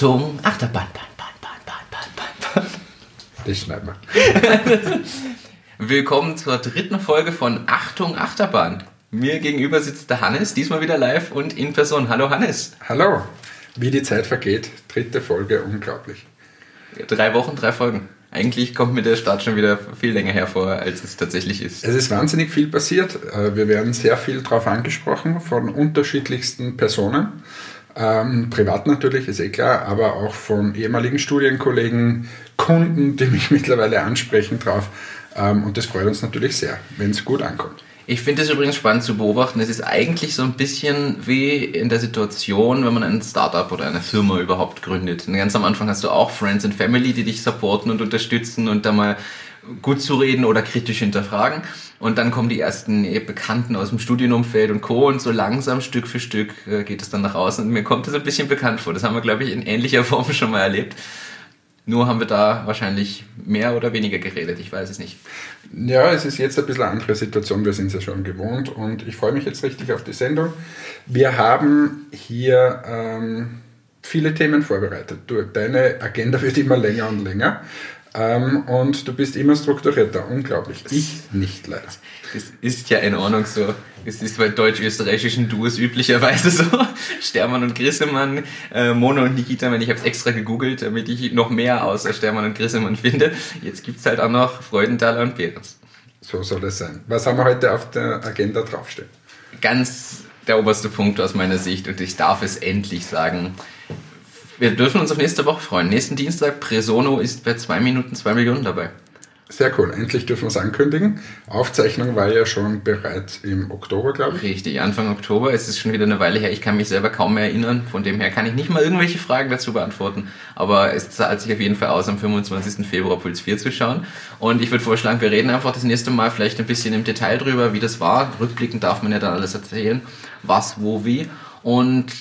Achtung, Achterbahn, Bahn, Bahn, Bahn, Bahn, Bahn, Bahn, Das schneiden wir. Willkommen zur dritten Folge von Achtung, Achterbahn. Mir gegenüber sitzt der Hannes, diesmal wieder live und in Person. Hallo Hannes. Hallo. Wie die Zeit vergeht. Dritte Folge, unglaublich. Drei Wochen, drei Folgen. Eigentlich kommt mir der Start schon wieder viel länger hervor, als es tatsächlich ist. Es ist wahnsinnig viel passiert. Äh, Wir werden sehr viel darauf angesprochen von unterschiedlichsten Personen. Ähm, privat natürlich, ist eh klar, aber auch von ehemaligen Studienkollegen, Kunden, die mich mittlerweile ansprechen drauf. Ähm, und das freut uns natürlich sehr, wenn es gut ankommt. Ich finde es übrigens spannend zu beobachten. Es ist eigentlich so ein bisschen wie in der Situation, wenn man ein Startup oder eine Firma überhaupt gründet. Und ganz am Anfang hast du auch Friends and Family, die dich supporten und unterstützen und da mal gut zu reden oder kritisch hinterfragen. Und dann kommen die ersten eh, Bekannten aus dem Studienumfeld und Co. Und so langsam, Stück für Stück, äh, geht es dann nach außen. Und mir kommt das ein bisschen bekannt vor. Das haben wir, glaube ich, in ähnlicher Form schon mal erlebt. Nur haben wir da wahrscheinlich mehr oder weniger geredet. Ich weiß es nicht. Ja, es ist jetzt ein bisschen eine andere Situation. Wir sind es ja schon gewohnt und ich freue mich jetzt richtig auf die Sendung. Wir haben hier ähm, viele Themen vorbereitet. Du, deine Agenda wird immer länger und länger ähm, und du bist immer strukturierter. Unglaublich. Ich nicht leider. Das ist ja in Ordnung so. Es ist bei deutsch-österreichischen Duos üblicherweise so. Stermann und Grissemann, äh, Mono und Nikita, ich habe es extra gegoogelt, damit ich noch mehr außer Stermann und Grissemann finde. Jetzt gibt es halt auch noch Freudenthaler und Behrens. So soll es sein. Was haben wir heute auf der Agenda draufstehen? Ganz der oberste Punkt aus meiner Sicht und ich darf es endlich sagen. Wir dürfen uns auf nächste Woche freuen. Nächsten Dienstag, Presono ist bei 2 Minuten 2 Millionen dabei. Sehr cool. Endlich dürfen wir es ankündigen. Aufzeichnung war ja schon bereits im Oktober, glaube ich. Richtig, Anfang Oktober. Es ist schon wieder eine Weile her. Ich kann mich selber kaum mehr erinnern. Von dem her kann ich nicht mal irgendwelche Fragen dazu beantworten. Aber es zahlt sich auf jeden Fall aus, am 25. Februar Puls 4 zu schauen. Und ich würde vorschlagen, wir reden einfach das nächste Mal vielleicht ein bisschen im Detail drüber, wie das war. Rückblickend darf man ja dann alles erzählen. Was, wo, wie. Und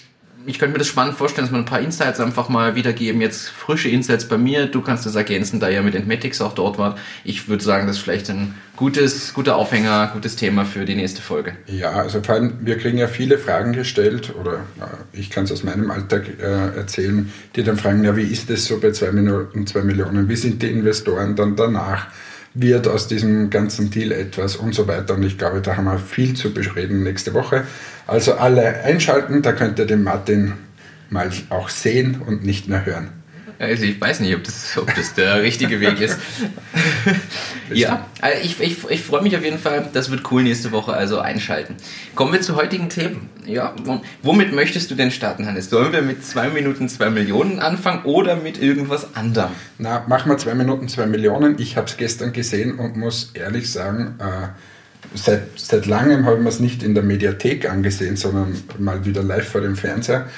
ich könnte mir das spannend vorstellen, dass wir ein paar Insights einfach mal wiedergeben. Jetzt frische Insights bei mir. Du kannst das ergänzen, da ihr mit Entmetics auch dort wart. Ich würde sagen, das ist vielleicht ein gutes, guter Aufhänger, gutes Thema für die nächste Folge. Ja, also vor allem, wir kriegen ja viele Fragen gestellt, oder ich kann es aus meinem Alltag äh, erzählen, die dann fragen, ja, wie ist das so bei 2 Minuten, 2 Millionen? Wie sind die Investoren dann danach? Wird aus diesem ganzen Deal etwas und so weiter. Und ich glaube, da haben wir viel zu bereden nächste Woche. Also alle einschalten, da könnt ihr den Martin mal auch sehen und nicht mehr hören. Also ich weiß nicht, ob das, ob das der richtige Weg ist. ja, also ich, ich, ich freue mich auf jeden Fall. Das wird cool nächste Woche, also einschalten. Kommen wir zu heutigen Themen. Ja, womit möchtest du denn starten, Hannes? Sollen wir mit 2 Minuten 2 Millionen anfangen oder mit irgendwas anderem? Na, machen wir 2 Minuten 2 Millionen. Ich habe es gestern gesehen und muss ehrlich sagen, äh, seit, seit langem habe ich mir es nicht in der Mediathek angesehen, sondern mal wieder live vor dem Fernseher.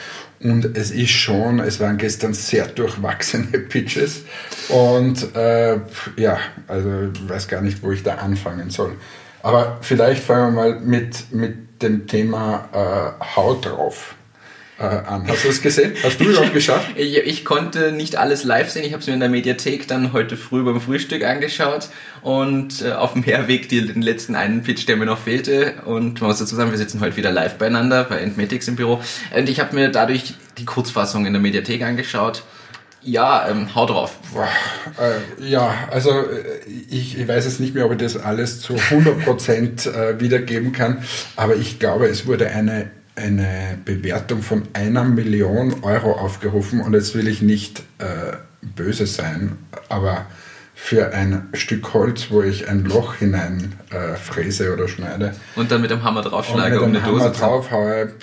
Und es ist schon, es waren gestern sehr durchwachsene Pitches. Und äh, ja, also ich weiß gar nicht, wo ich da anfangen soll. Aber vielleicht fangen wir mal mit, mit dem Thema äh, Haut drauf äh, an. Hast du es gesehen? Hast du überhaupt geschaut? Ich, ich, konnte nicht alles live sehen. Ich habe es mir in der Mediathek dann heute früh beim Frühstück angeschaut und äh, auf dem Herweg den letzten einen Pitch, der mir noch fehlte. Und man muss dazu sagen, wir sitzen heute wieder live beieinander bei Entmetics im Büro. Und ich habe mir dadurch die Kurzfassung in der Mediathek angeschaut. Ja, ähm, hau drauf. Boah, äh, ja, also ich, ich, weiß jetzt nicht mehr, ob ich das alles zu 100% äh, wiedergeben kann, aber ich glaube, es wurde eine eine Bewertung von einer Million Euro aufgerufen und jetzt will ich nicht äh, böse sein, aber für ein Stück Holz, wo ich ein Loch hinein äh, fräse oder schneide. Und dann mit dem Hammer draufschlage, um eine Hammer Dose draufhaue,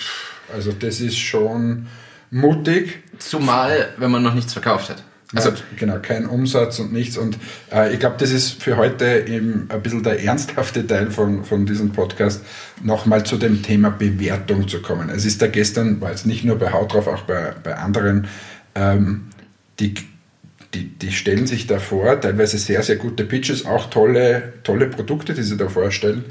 also das ist schon mutig. Zumal, wenn man noch nichts verkauft hat. Also, genau, kein Umsatz und nichts. Und äh, ich glaube, das ist für heute eben ein bisschen der ernsthafte Teil von, von diesem Podcast, nochmal zu dem Thema Bewertung zu kommen. Es ist da gestern, war es nicht nur bei Haut drauf, auch bei, bei anderen, ähm, die, die, die stellen sich da vor, teilweise sehr, sehr gute Pitches, auch tolle, tolle Produkte, die sie da vorstellen.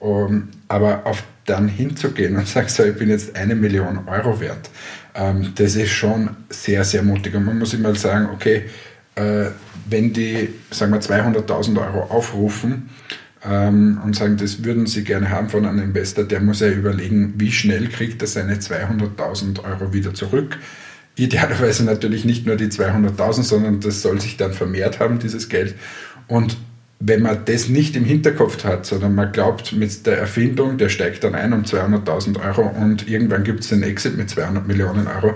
Um, aber auf dann hinzugehen und sagen, so, ich bin jetzt eine Million Euro wert, ähm, das ist schon sehr, sehr mutig. Und man muss immer sagen, okay, äh, wenn die, sagen wir, 200.000 Euro aufrufen ähm, und sagen, das würden sie gerne haben von einem Investor, der muss ja überlegen, wie schnell kriegt er seine 200.000 Euro wieder zurück. Idealerweise natürlich nicht nur die 200.000, sondern das soll sich dann vermehrt haben, dieses Geld. Und wenn man das nicht im Hinterkopf hat, sondern man glaubt, mit der Erfindung, der steigt dann ein um 200.000 Euro und irgendwann gibt es den Exit mit 200 Millionen Euro,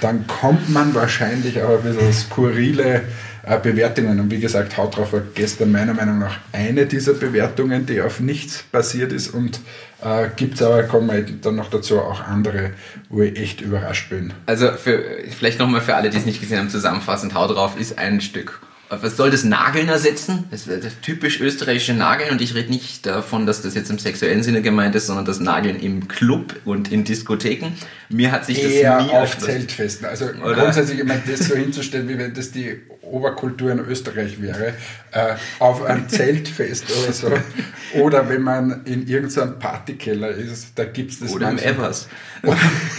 dann kommt man wahrscheinlich auch ein bisschen skurrile äh, Bewertungen. Und wie gesagt, Haut drauf war gestern meiner Meinung nach eine dieser Bewertungen, die auf nichts basiert ist und äh, gibt es aber, kommen wir dann noch dazu, auch andere, wo ich echt überrascht bin. Also für, vielleicht nochmal für alle, die es nicht gesehen haben, zusammenfassend, Hau drauf ist ein Stück was soll das Nageln ersetzen? Das ist das typisch österreichische Nageln und ich rede nicht davon, dass das jetzt im sexuellen Sinne gemeint ist, sondern das Nageln im Club und in Diskotheken. Mir hat sich das Eher nie auf Zeltfesten. Also oder? grundsätzlich, ich meine, das so hinzustellen, wie wenn das die Oberkultur in Österreich wäre, äh, auf ein Zeltfest oder so. Oder wenn man in irgendeinem Partykeller ist, da gibt es das Oder manchmal. im Evers. Oder,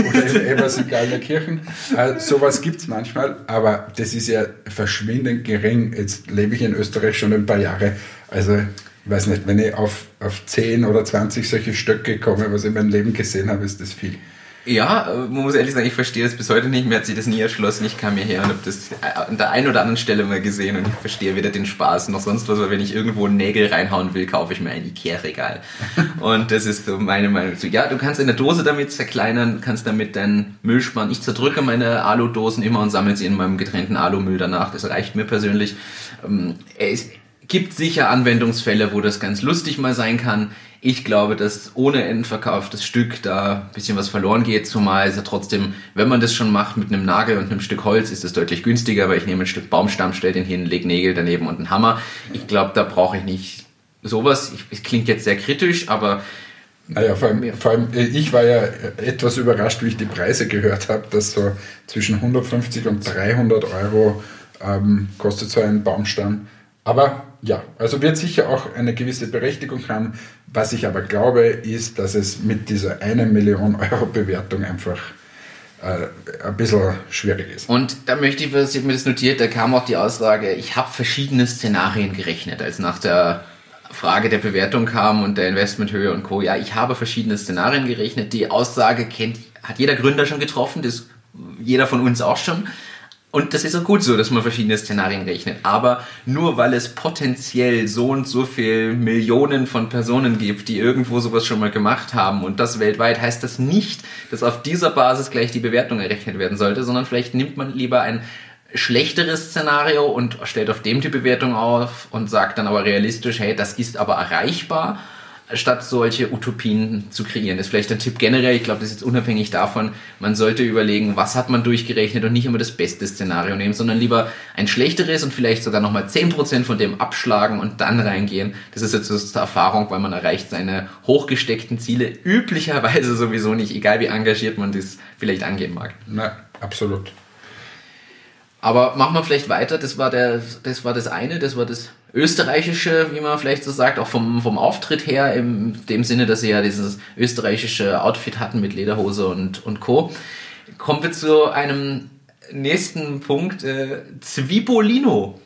oder im Evers in Geilerkirchen. Äh, sowas gibt es manchmal, aber das ist ja verschwindend gering. Jetzt lebe ich in Österreich schon ein paar Jahre. Also ich weiß nicht, wenn ich auf, auf 10 oder 20 solche Stöcke komme, was ich in meinem Leben gesehen habe, ist das viel. Ja, äh, man muss ehrlich sagen, ich verstehe das bis heute nicht. Mir hat sich das nie erschlossen. Ich kam hierher und habe das an der einen oder anderen Stelle mal gesehen und ich verstehe weder den Spaß noch sonst was, weil wenn ich irgendwo Nägel reinhauen will, kaufe ich mir ein Ikea-Regal. und das ist so meine Meinung zu. Ja, du kannst eine Dose damit zerkleinern, kannst damit deinen Müll sparen. Ich zerdrücke meine Alu-Dosen immer und sammle sie in meinem getrennten Alumüll danach. Das reicht mir persönlich. Ähm, es gibt sicher Anwendungsfälle, wo das ganz lustig mal sein kann. Ich glaube, dass ohne endverkauftes Stück da ein bisschen was verloren geht, zumal ist ja trotzdem, wenn man das schon macht mit einem Nagel und einem Stück Holz, ist es deutlich günstiger, weil ich nehme ein Stück Baumstamm, stelle den hin, lege Nägel daneben und einen Hammer. Ich glaube, da brauche ich nicht sowas. Es klingt jetzt sehr kritisch, aber naja, vor allem, vor allem, äh, ich war ja etwas überrascht, wie ich die Preise gehört habe, dass so zwischen 150 und 300 Euro ähm, kostet so ein Baumstamm. Aber ja, also wird sicher auch eine gewisse Berechtigung haben. Was ich aber glaube, ist, dass es mit dieser 1 Million Euro Bewertung einfach äh, ein bisschen schwierig ist. Und da möchte ich, was ich mir das notiert, da kam auch die Aussage, ich habe verschiedene Szenarien gerechnet, als nach der Frage der Bewertung kam und der Investmenthöhe und Co. Ja, ich habe verschiedene Szenarien gerechnet. Die Aussage kennt, hat jeder Gründer schon getroffen, das jeder von uns auch schon. Und das ist auch gut so, dass man verschiedene Szenarien rechnet. Aber nur weil es potenziell so und so viel Millionen von Personen gibt, die irgendwo sowas schon mal gemacht haben und das weltweit, heißt das nicht, dass auf dieser Basis gleich die Bewertung errechnet werden sollte, sondern vielleicht nimmt man lieber ein schlechteres Szenario und stellt auf dem die Bewertung auf und sagt dann aber realistisch, hey, das ist aber erreichbar statt solche Utopien zu kreieren. Das ist vielleicht ein Tipp generell, ich glaube, das ist jetzt unabhängig davon, man sollte überlegen, was hat man durchgerechnet und nicht immer das beste Szenario nehmen, sondern lieber ein schlechteres und vielleicht sogar nochmal 10% von dem abschlagen und dann reingehen. Das ist jetzt aus der Erfahrung, weil man erreicht seine hochgesteckten Ziele üblicherweise sowieso nicht, egal wie engagiert man das vielleicht angehen mag. Na, absolut. Aber machen wir vielleicht weiter. Das war, der, das war das eine, das war das österreichische, wie man vielleicht so sagt, auch vom, vom Auftritt her, in dem Sinne, dass sie ja dieses österreichische Outfit hatten mit Lederhose und, und Co. Kommen wir zu einem nächsten Punkt. Äh, Zwibolino.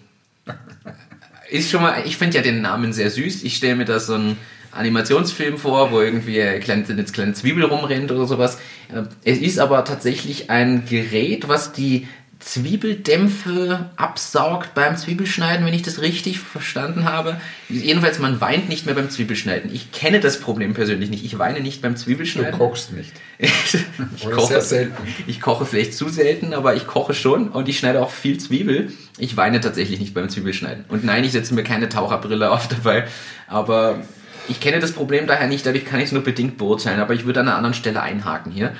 Ist schon mal, ich finde ja den Namen sehr süß. Ich stelle mir da so einen Animationsfilm vor, wo irgendwie eine kleine, eine kleine Zwiebel rumrennt oder sowas. Äh, es ist aber tatsächlich ein Gerät, was die Zwiebeldämpfe absaugt beim Zwiebelschneiden, wenn ich das richtig verstanden habe. Jedenfalls, man weint nicht mehr beim Zwiebelschneiden. Ich kenne das Problem persönlich nicht. Ich weine nicht beim Zwiebelschneiden. Du kochst nicht. ich, koche, sehr selten. ich koche vielleicht zu selten, aber ich koche schon und ich schneide auch viel Zwiebel. Ich weine tatsächlich nicht beim Zwiebelschneiden. Und nein, ich setze mir keine Taucherbrille auf dabei, aber ich kenne das Problem daher nicht, dadurch kann ich es nur bedingt beurteilen, aber ich würde an einer anderen Stelle einhaken hier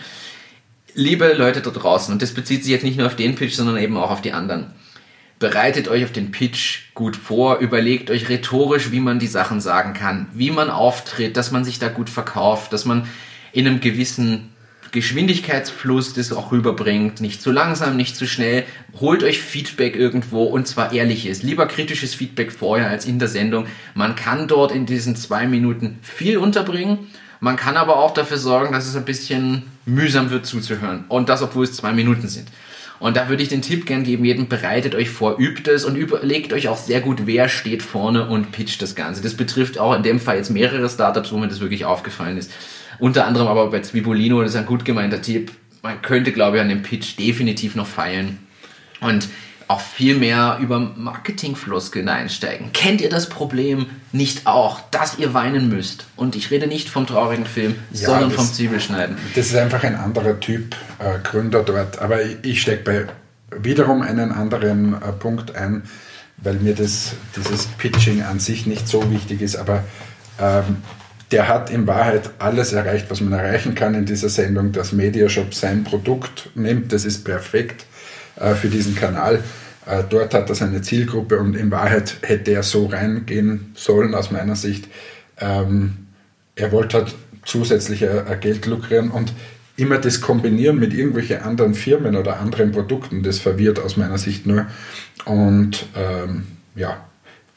liebe Leute da draußen, und das bezieht sich jetzt nicht nur auf den Pitch, sondern eben auch auf die anderen. Bereitet euch auf den Pitch gut vor, überlegt euch rhetorisch, wie man die Sachen sagen kann, wie man auftritt, dass man sich da gut verkauft, dass man in einem gewissen Geschwindigkeitsfluss das auch rüberbringt, nicht zu langsam, nicht zu schnell. Holt euch Feedback irgendwo und zwar ehrliches. Lieber kritisches Feedback vorher als in der Sendung. Man kann dort in diesen zwei Minuten viel unterbringen man kann aber auch dafür sorgen, dass es ein bisschen mühsam wird zuzuhören. Und das, obwohl es zwei Minuten sind. Und da würde ich den Tipp gern geben, jedem bereitet euch vor, übt es und überlegt euch auch sehr gut, wer steht vorne und pitcht das Ganze. Das betrifft auch in dem Fall jetzt mehrere Startups, wo mir das wirklich aufgefallen ist. Unter anderem aber bei Zwibolino, das ist ein gut gemeinter Tipp, man könnte, glaube ich, an dem Pitch definitiv noch feilen. Und auch viel mehr über Marketingfloskeln einsteigen. Kennt ihr das Problem nicht auch, dass ihr weinen müsst? Und ich rede nicht vom traurigen Film, ja, sondern das, vom Zwiebelschneiden. Das ist einfach ein anderer Typ äh, Gründer dort. Aber ich, ich stecke bei wiederum einen anderen äh, Punkt ein, weil mir das, dieses Pitching an sich nicht so wichtig ist. Aber ähm, der hat in Wahrheit alles erreicht, was man erreichen kann in dieser Sendung. Das Mediashop sein Produkt nimmt, das ist perfekt für diesen Kanal. Äh, dort hat er seine Zielgruppe und in Wahrheit hätte er so reingehen sollen aus meiner Sicht. Ähm, er wollte halt zusätzlich Geld lukrieren und immer das kombinieren mit irgendwelchen anderen Firmen oder anderen Produkten, das verwirrt aus meiner Sicht nur. Und ähm, ja,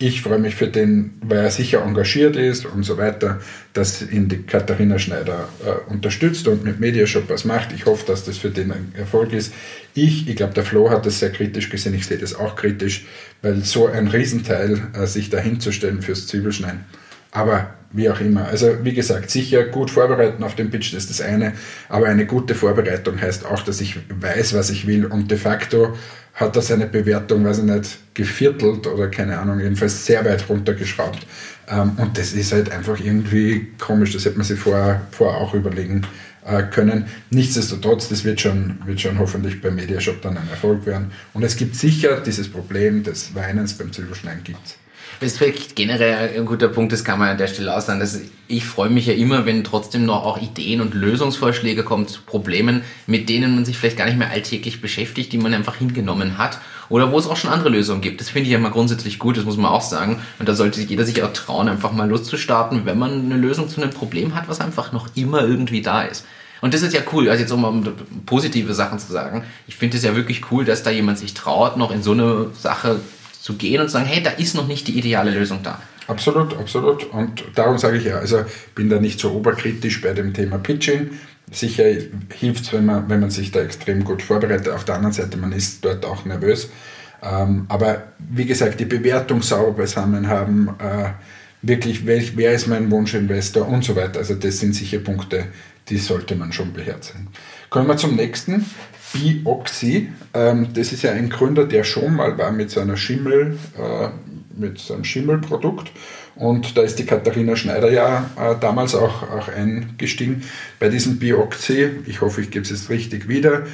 ich freue mich für den, weil er sicher engagiert ist und so weiter, dass ihn die Katharina Schneider äh, unterstützt und mit Mediashop was macht. Ich hoffe, dass das für den ein Erfolg ist. Ich, ich glaube, der Flo hat das sehr kritisch gesehen. Ich sehe das auch kritisch, weil so ein Riesenteil äh, sich dahinzustellen fürs Zwiebelschneiden. Aber wie auch immer. Also wie gesagt, sicher gut vorbereiten auf den Pitch, das ist das eine. Aber eine gute Vorbereitung heißt auch, dass ich weiß, was ich will und de facto hat er seine Bewertung, weiß ich nicht, geviertelt oder keine Ahnung, jedenfalls sehr weit runtergeschraubt. Ähm, und das ist halt einfach irgendwie komisch, das hätte man sich vorher, vorher auch überlegen äh, können. Nichtsdestotrotz, das wird schon, wird schon hoffentlich beim Mediashop dann ein Erfolg werden. Und es gibt sicher dieses Problem des Weinens beim Silberschneiden gibt ist vielleicht generell ein guter Punkt, das kann man an der Stelle aussagen. Dass ich freue mich ja immer, wenn trotzdem noch auch Ideen und Lösungsvorschläge kommen zu Problemen, mit denen man sich vielleicht gar nicht mehr alltäglich beschäftigt, die man einfach hingenommen hat. Oder wo es auch schon andere Lösungen gibt. Das finde ich ja mal grundsätzlich gut, das muss man auch sagen. Und da sollte jeder sich auch trauen, einfach mal loszustarten, wenn man eine Lösung zu einem Problem hat, was einfach noch immer irgendwie da ist. Und das ist ja cool, also jetzt um, um positive Sachen zu sagen. Ich finde es ja wirklich cool, dass da jemand sich traut, noch in so eine Sache zu gehen und zu sagen, hey, da ist noch nicht die ideale Lösung da. Absolut, absolut. Und darum sage ich ja, also bin da nicht so oberkritisch bei dem Thema Pitching. Sicher hilft es, wenn man, wenn man sich da extrem gut vorbereitet. Auf der anderen Seite, man ist dort auch nervös. Ähm, aber wie gesagt, die Bewertung sauber beisammen haben, äh, wirklich, welch, wer ist mein Wunschinvestor und so weiter. Also das sind sicher Punkte, die sollte man schon beherzigen. Kommen wir zum nächsten. Bioxy. Ähm, das ist ja ein Gründer, der schon mal war mit seiner Schimmel, äh, mit seinem Schimmelprodukt. Und da ist die Katharina Schneider ja äh, damals auch, auch eingestiegen bei diesem Bioxy. Ich hoffe, ich gebe es jetzt richtig wieder.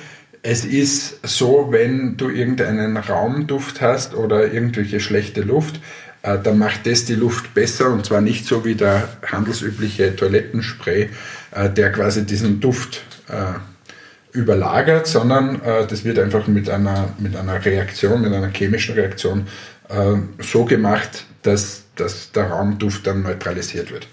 Es ist so, wenn du irgendeinen Raumduft hast oder irgendwelche schlechte Luft, äh, dann macht das die Luft besser und zwar nicht so wie der handelsübliche Toilettenspray, äh, der quasi diesen Duft äh, überlagert, sondern äh, das wird einfach mit einer, mit einer Reaktion, mit einer chemischen Reaktion äh, so gemacht, dass, dass der Raumduft dann neutralisiert wird.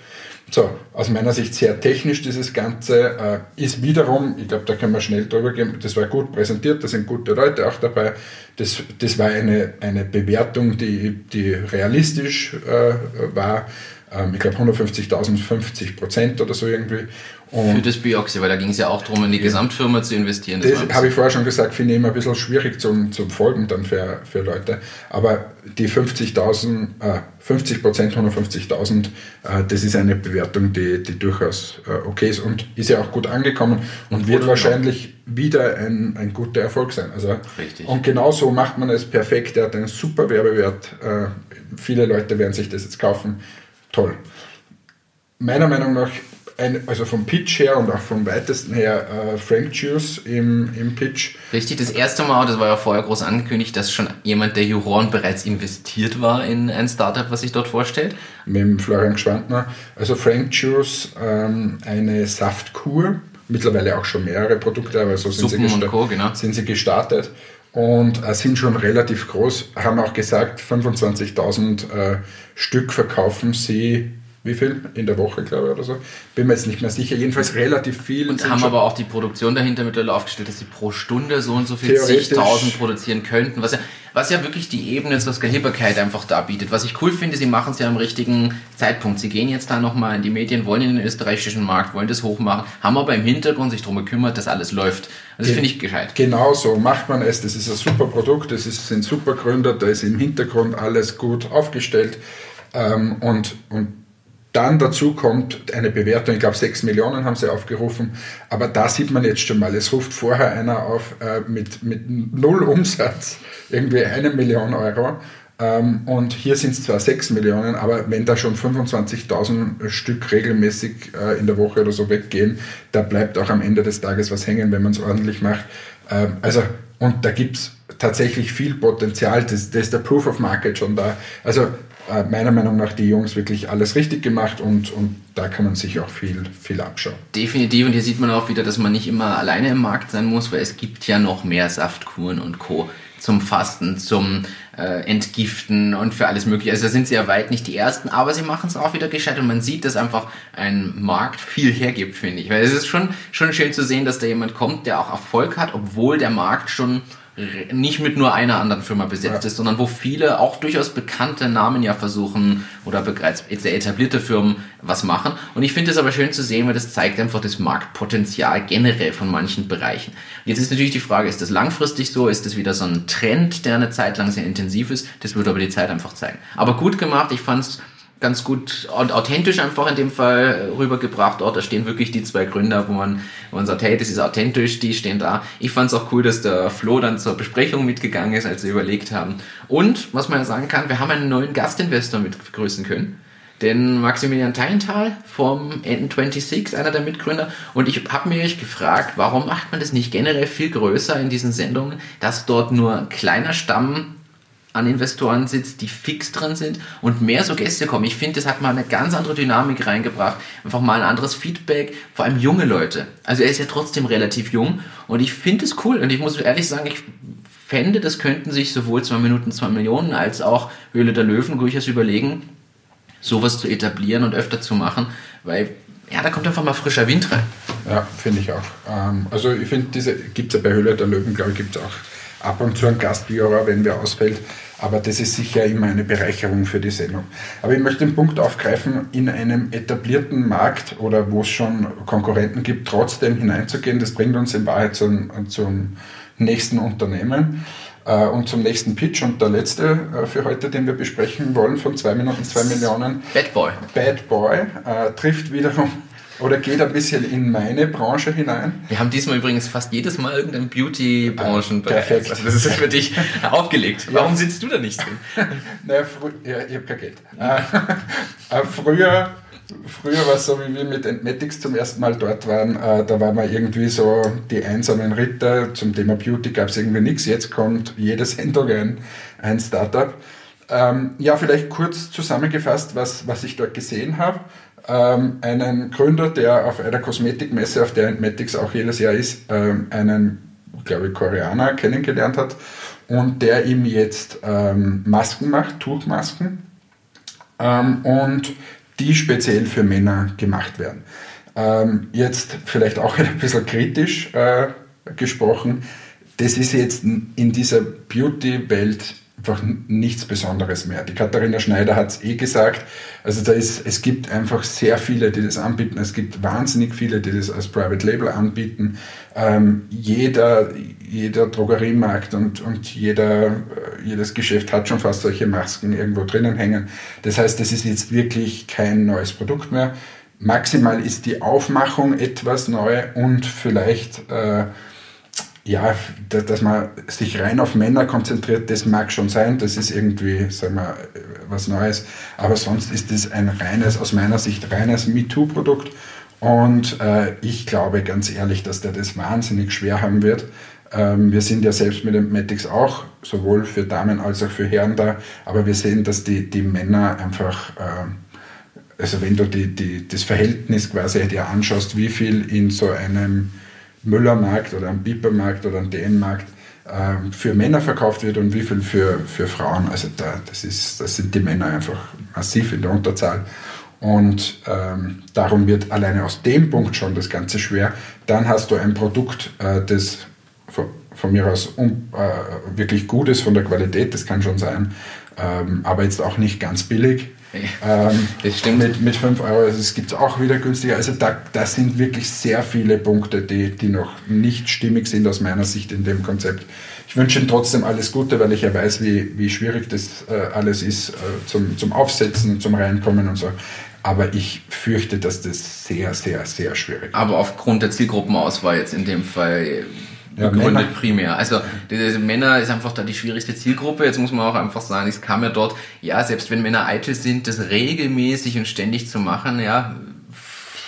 So, aus meiner Sicht sehr technisch dieses Ganze, äh, ist wiederum, ich glaube, da können wir schnell drüber gehen, das war gut präsentiert, da sind gute Leute auch dabei. Das, das war eine, eine Bewertung, die, die realistisch äh, war. Ähm, ich glaube 150.000, 50 Prozent oder so irgendwie. Und für das Bioxy, weil da ging es ja auch darum, in die ja. Gesamtfirma zu investieren. Das, das habe ich vorher schon gesagt, finde ich immer ein bisschen schwierig zum, zum Folgen dann für, für Leute. Aber die 50.000, äh, 50 Prozent, 150.000, äh, das ist eine Bewertung, die, die durchaus äh, okay ist und ist ja auch gut angekommen und wird wahrscheinlich wieder ein, ein guter Erfolg sein. Also, Richtig. Und genau so macht man es perfekt. Er hat einen super Werbewert. Äh, viele Leute werden sich das jetzt kaufen. Toll. Meiner Meinung nach ein, also vom Pitch her und auch vom weitesten her äh, Frank Juice im, im Pitch. Richtig, das erste Mal, das war ja vorher groß angekündigt, dass schon jemand der Juroren bereits investiert war in ein Startup, was sich dort vorstellt. Mit dem Florian Gschwandner. Also Frank Juice, ähm, eine Saftkur, mittlerweile auch schon mehrere Produkte, aber so sind, sie, Co, genau. sind sie gestartet und äh, sind schon relativ groß, haben auch gesagt, 25.000 äh, Stück verkaufen sie wie viel in der Woche, glaube ich, oder so. Bin mir jetzt nicht mehr sicher. Jedenfalls relativ viel. Und haben aber auch die Produktion dahinter mittlerweile aufgestellt, dass sie pro Stunde so und so viel zigtausend produzieren könnten, was ja, was ja wirklich die Ebene zur Skalierbarkeit einfach da bietet. Was ich cool finde, sie machen es ja am richtigen Zeitpunkt. Sie gehen jetzt da nochmal in die Medien, wollen in den österreichischen Markt, wollen das hochmachen, haben aber im Hintergrund sich darum gekümmert, dass alles läuft. das finde ich gescheit. Genau so macht man es. Das ist ein super Produkt, das ist, sind super Gründer, da ist im Hintergrund alles gut aufgestellt. Ähm, und, und dann dazu kommt eine Bewertung, ich glaube 6 Millionen haben sie aufgerufen, aber da sieht man jetzt schon mal, es ruft vorher einer auf äh, mit, mit null Umsatz, irgendwie eine Million Euro ähm, und hier sind es zwar 6 Millionen, aber wenn da schon 25.000 Stück regelmäßig äh, in der Woche oder so weggehen, da bleibt auch am Ende des Tages was hängen, wenn man es ordentlich macht. Ähm, also, und da gibt es tatsächlich viel Potenzial, das, das ist der Proof of Market schon da. Also äh, meiner Meinung nach die Jungs wirklich alles richtig gemacht und, und da kann man sich auch viel, viel abschauen. Definitiv und hier sieht man auch wieder, dass man nicht immer alleine im Markt sein muss, weil es gibt ja noch mehr Saftkuren und Co zum Fasten, zum äh, Entgiften und für alles Mögliche. Also da sind sie ja weit nicht die Ersten, aber sie machen es auch wieder gescheit und man sieht, dass einfach ein Markt viel hergibt, finde ich. Weil es ist schon, schon schön zu sehen, dass da jemand kommt, der auch Erfolg hat, obwohl der Markt schon nicht mit nur einer anderen Firma besetzt ja. ist, sondern wo viele auch durchaus bekannte Namen ja versuchen oder bereits etablierte Firmen was machen. Und ich finde es aber schön zu sehen, weil das zeigt einfach das Marktpotenzial generell von manchen Bereichen. Jetzt ist natürlich die Frage, ist das langfristig so? Ist das wieder so ein Trend, der eine Zeit lang sehr intensiv ist? Das wird aber die Zeit einfach zeigen. Aber gut gemacht, ich fand es ganz gut und authentisch einfach in dem Fall rübergebracht. Dort, da stehen wirklich die zwei Gründer, wo man, wo man sagt, hey, das ist authentisch, die stehen da. Ich fand es auch cool, dass der Flo dann zur Besprechung mitgegangen ist, als sie überlegt haben. Und, was man ja sagen kann, wir haben einen neuen Gastinvestor mit begrüßen können. Den Maximilian Teintal vom N26, einer der Mitgründer. Und ich habe mich gefragt, warum macht man das nicht generell viel größer in diesen Sendungen, dass dort nur ein kleiner Stamm an Investoren sitzt, die fix drin sind und mehr so Gäste kommen. Ich finde, das hat mal eine ganz andere Dynamik reingebracht. Einfach mal ein anderes Feedback, vor allem junge Leute. Also er ist ja trotzdem relativ jung und ich finde es cool und ich muss ehrlich sagen, ich fände, das könnten sich sowohl 2 Minuten 2 Millionen als auch Höhle der Löwen durchaus überlegen, sowas zu etablieren und öfter zu machen, weil ja, da kommt einfach mal frischer Wind rein. Ja, finde ich auch. Ähm, also ich finde, diese gibt es ja bei Höhle der Löwen, glaube ich, gibt es auch ab und zu ein Gastjuror, wenn wer ausfällt. Aber das ist sicher immer eine Bereicherung für die Sendung. Aber ich möchte den Punkt aufgreifen, in einem etablierten Markt oder wo es schon Konkurrenten gibt, trotzdem hineinzugehen. Das bringt uns in Wahrheit zum, zum nächsten Unternehmen äh, und zum nächsten Pitch. Und der letzte äh, für heute, den wir besprechen wollen, von zwei Minuten, zwei Millionen. Bad Boy. Bad Boy äh, trifft wiederum oder geht ein bisschen in meine Branche hinein. Wir haben diesmal übrigens fast jedes Mal irgendeinen Beauty-Branchenbereich. Perfekt. Also das ist für dich aufgelegt. Warum sitzt du da nicht drin? naja, ja, ich habe kein Geld. Äh, äh, früher Früher war es so, wie wir mit Entmatics zum ersten Mal dort waren, äh, da waren wir irgendwie so die einsamen Ritter. Zum Thema Beauty gab es irgendwie nichts. Jetzt kommt jede Sendung ein, ein Startup. Ähm, ja, vielleicht kurz zusammengefasst, was, was ich dort gesehen habe ähm, einen Gründer, der auf einer Kosmetikmesse, auf der Entmatics auch jedes Jahr ist, ähm, einen, glaube ich, Koreaner kennengelernt hat und der ihm jetzt ähm, Masken macht, Tuchmasken ähm, und die speziell für Männer gemacht werden. Ähm, jetzt vielleicht auch ein bisschen kritisch äh, gesprochen, das ist jetzt in dieser Beauty-Welt einfach nichts Besonderes mehr. Die Katharina Schneider hat es eh gesagt. Also da ist, es gibt einfach sehr viele, die das anbieten. Es gibt wahnsinnig viele, die das als Private Label anbieten. Ähm, jeder, jeder Drogeriemarkt und, und jeder, äh, jedes Geschäft hat schon fast solche Masken irgendwo drinnen hängen. Das heißt, das ist jetzt wirklich kein neues Produkt mehr. Maximal ist die Aufmachung etwas neu und vielleicht äh, ja, dass man sich rein auf Männer konzentriert, das mag schon sein, das ist irgendwie, sagen wir, was Neues, aber sonst ist das ein reines, aus meiner Sicht reines MeToo-Produkt. Und äh, ich glaube ganz ehrlich, dass der das wahnsinnig schwer haben wird. Ähm, wir sind ja selbst mit dem Matics auch sowohl für Damen als auch für Herren da, aber wir sehen, dass die, die Männer einfach, äh, also wenn du die, die, das Verhältnis quasi dir anschaust, wie viel in so einem Müllermarkt oder am Bibermarkt oder am DM-Markt ähm, für Männer verkauft wird und wie viel für, für Frauen. Also da, das, ist, das sind die Männer einfach massiv in der Unterzahl. Und ähm, darum wird alleine aus dem Punkt schon das Ganze schwer. Dann hast du ein Produkt, äh, das von, von, mir aus um, äh, wirklich gut ist von der Qualität, das kann schon sein, ähm, aber jetzt auch nicht ganz billig. Ähm, das stimmt. Mit, mit 5 Euro, also es gibt es auch wieder günstiger. Also da, da sind wirklich sehr viele Punkte, die, die noch nicht stimmig sind aus meiner Sicht in dem Konzept. Ich wünsche ihm trotzdem alles Gute, weil ich ja weiß, wie, wie schwierig das äh, alles ist äh, zum, zum Aufsetzen, zum Reinkommen und so. aber ich fürchte, dass das sehr, sehr, sehr schwierig ist. Aber aufgrund der Zielgruppenauswahl jetzt in dem Fall ja, begründet Männer. primär. Also die, die Männer ist einfach da die schwierigste Zielgruppe. Jetzt muss man auch einfach sagen, es kam ja dort, ja, selbst wenn Männer eitel sind, das regelmäßig und ständig zu machen, ja,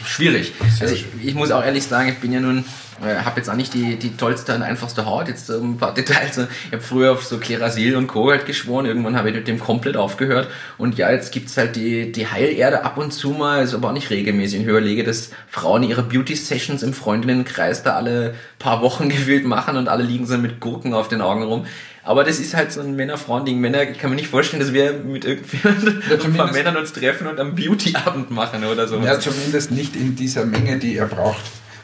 schwierig. Also ich, ich muss auch ehrlich sagen, ich bin ja nun äh, habe jetzt auch nicht die, die tollste und einfachste Haut, jetzt so ein paar Details. Ich habe früher auf so Klerasil und Co. halt geschworen, irgendwann habe ich mit dem komplett aufgehört. Und ja, jetzt gibt's halt die, die Heilerde ab und zu mal, ist aber auch nicht regelmäßig. Ich überlege, dass Frauen ihre Beauty-Sessions im Freundinnenkreis da alle paar Wochen gewählt machen und alle liegen so mit Gurken auf den Augen rum. Aber das ist halt so ein Männer-Frauen-Ding. Männer, ich kann mir nicht vorstellen, dass wir mit irgendjemandem ein paar Männern uns treffen und am Beauty-Abend machen oder so. Ja, zumindest nicht in dieser Menge, die er braucht.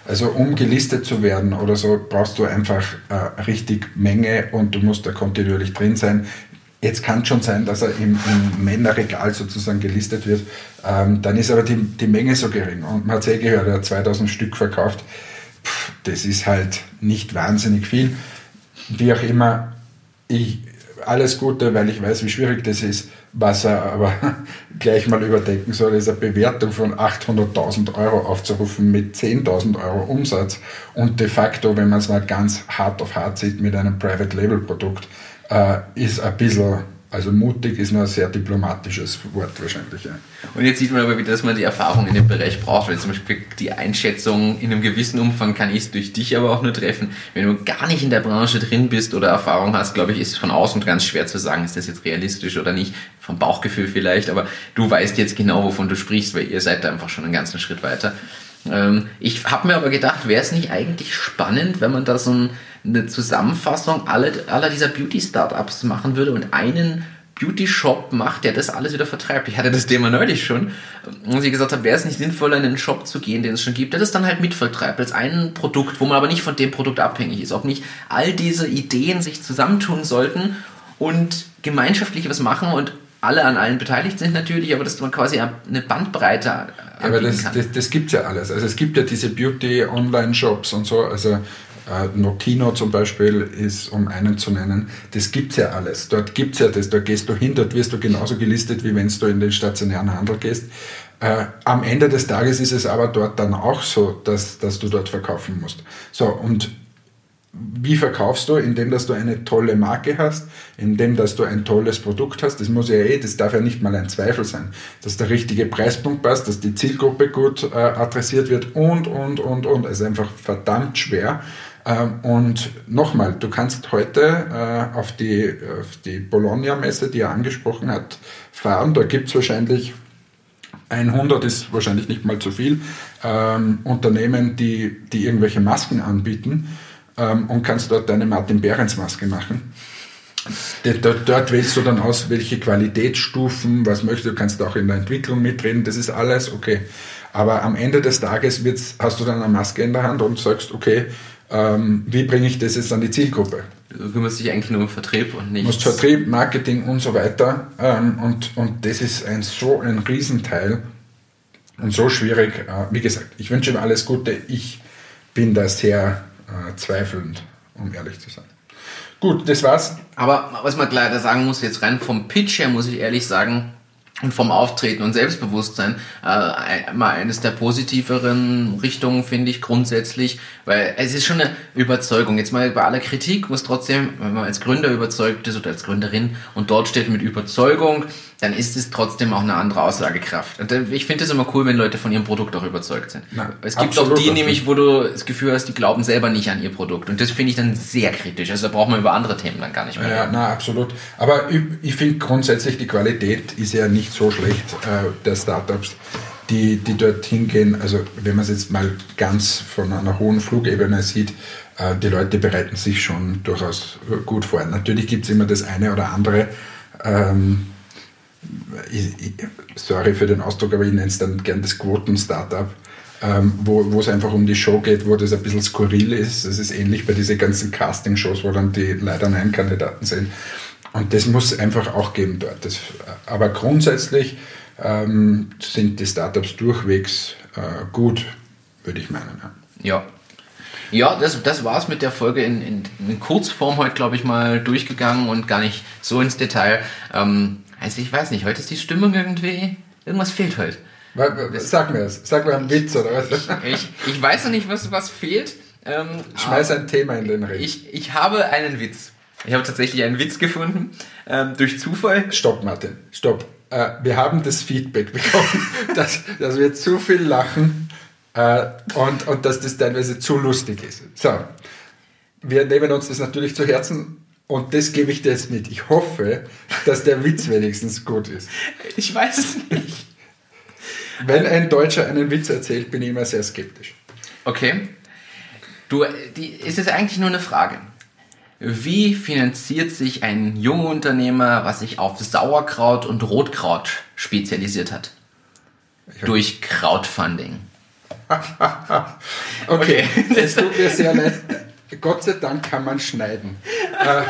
Also um gelistet zu werden oder so, brauchst du einfach äh, richtig Menge und du musst da kontinuierlich drin sein. Jetzt kann es schon sein, dass er im, im Männerregal sozusagen gelistet wird. Ähm, dann ist aber die, die Menge so gering. Und man hat es eh gehört, er hat 2000 Stück verkauft. Puh, das ist halt nicht wahnsinnig viel. Wie auch immer, ich, alles Gute, weil ich weiß, wie schwierig das ist. Was er aber gleich mal überdenken soll, ist eine Bewertung von 800.000 Euro aufzurufen mit 10.000 Euro Umsatz und de facto, wenn man es mal ganz hart auf hart sieht, mit einem Private Label Produkt, äh, ist ein bisschen also mutig ist nur ein sehr diplomatisches Wort wahrscheinlich. Ja. Und jetzt sieht man aber wieder, dass man die Erfahrung in dem Bereich braucht, weil zum Beispiel die Einschätzung in einem gewissen Umfang kann ich durch dich aber auch nur treffen. Wenn du gar nicht in der Branche drin bist oder Erfahrung hast, glaube ich, ist es von außen ganz schwer zu sagen, ist das jetzt realistisch oder nicht. Vom Bauchgefühl vielleicht, aber du weißt jetzt genau, wovon du sprichst, weil ihr seid da einfach schon einen ganzen Schritt weiter. Ähm, ich habe mir aber gedacht, wäre es nicht eigentlich spannend, wenn man da so ein eine Zusammenfassung aller, aller dieser Beauty-Startups machen würde und einen Beauty-Shop macht, der das alles wieder vertreibt. Ich hatte das Thema neulich schon, und sie gesagt hat, wäre es nicht sinnvoller, in einen Shop zu gehen, den es schon gibt, der das dann halt mitvertreibt, als ein Produkt, wo man aber nicht von dem Produkt abhängig ist. Ob nicht all diese Ideen sich zusammentun sollten und gemeinschaftlich was machen und alle an allen beteiligt sind natürlich, aber dass man quasi eine Bandbreite ja, aber das, kann. das, das gibt es ja alles. Also es gibt ja diese Beauty-Online-Shops und so, also äh, Notino zum Beispiel ist, um einen zu nennen, das gibt es ja alles. Dort gibt es ja das, da gehst du hin, dort wirst du genauso gelistet, wie wenn du in den stationären Handel gehst. Äh, am Ende des Tages ist es aber dort dann auch so, dass, dass du dort verkaufen musst. So, und wie verkaufst du? Indem, dass du eine tolle Marke hast, indem, dass du ein tolles Produkt hast. Das muss ja eh, das darf ja nicht mal ein Zweifel sein. Dass der richtige Preispunkt passt, dass die Zielgruppe gut äh, adressiert wird und, und, und, und. Es ist einfach verdammt schwer. Ähm, und nochmal, du kannst heute äh, auf die, auf die Bologna-Messe, die er angesprochen hat, fahren. Da gibt es wahrscheinlich 100 ist wahrscheinlich nicht mal zu viel, ähm, Unternehmen, die, die irgendwelche Masken anbieten ähm, und kannst dort deine Martin Behrens Maske machen. Dort, dort, wählst du dann aus, welche Qualitätsstufen, was möchtest du, kannst auch in der Entwicklung mitreden, das ist alles okay. Aber am Ende des Tages hast du dann eine Maske in der Hand und sagst, okay, ähm, wie bringe ich das jetzt an die Zielgruppe? Du kümmerst dich eigentlich nur um Vertrieb und nicht. Du musst Vertrieb, Marketing und so weiter. Ähm, und, und das ist ein so ein Riesenteil und so schwierig. Äh, wie gesagt, ich wünsche ihm alles Gute. Ich bin da sehr äh, zweifelnd, um ehrlich zu sein. Gut, das war's. Aber was man leider sagen muss, jetzt rein vom Pitch her, muss ich ehrlich sagen, und vom Auftreten und Selbstbewusstsein äh, mal eines der positiveren Richtungen, finde ich, grundsätzlich, weil es ist schon eine Überzeugung. Jetzt mal bei aller Kritik muss trotzdem, wenn man als Gründer überzeugt ist oder als Gründerin und dort steht mit Überzeugung, dann ist es trotzdem auch eine andere Aussagekraft. Und ich finde es immer cool, wenn Leute von ihrem Produkt auch überzeugt sind. Na, es gibt auch die nämlich, wo du das Gefühl hast, die glauben selber nicht an ihr Produkt. Und das finde ich dann sehr kritisch. Also da braucht man über andere Themen dann gar nicht mehr. Ja, na, absolut. Aber ich, ich finde grundsätzlich, die Qualität ist ja nicht so schlecht äh, der Startups, die, die dort hingehen. Also wenn man es jetzt mal ganz von einer hohen Flugebene sieht, äh, die Leute bereiten sich schon durchaus gut vor. Natürlich gibt es immer das eine oder andere. Ähm, sorry für den Ausdruck, aber ich nenne es dann gern das Quoten-Startup, ähm, wo, es einfach um die Show geht, wo das ein bisschen skurril ist. Es ist ähnlich bei diesen ganzen Casting-Shows, wo dann die leider Nein-Kandidaten sind. Und das muss es einfach auch geben dort. Das, aber grundsätzlich ähm, sind die Startups durchwegs äh, gut, würde ich meinen. Ja. Ja, das, das war es mit der Folge in, in, in Kurzform heute, glaube ich, mal durchgegangen und gar nicht so ins Detail. Ähm, also ich weiß nicht, heute ist die Stimmung irgendwie, irgendwas fehlt heute. Sag mir es. Sag mir einen Witz oder was? Ich, ich weiß noch nicht, was, was fehlt. Ähm, Schmeiß ein Thema in den Ring. Ich, ich habe einen Witz. Ich habe tatsächlich einen Witz gefunden. Ähm, durch Zufall. Stopp, Martin. Stopp. Äh, wir haben das Feedback bekommen, dass, dass wir zu viel lachen äh, und, und dass das teilweise zu lustig ist. So. Wir nehmen uns das natürlich zu Herzen und das gebe ich dir jetzt mit. Ich hoffe, dass der Witz wenigstens gut ist. Ich weiß es nicht. Wenn ein Deutscher einen Witz erzählt, bin ich immer sehr skeptisch. Okay. Du, die, ist es eigentlich nur eine Frage. Wie finanziert sich ein junger Unternehmer, was sich auf Sauerkraut und Rotkraut spezialisiert hat? Durch Crowdfunding. okay, es tut mir sehr leid. Gott sei Dank kann man schneiden. Äh,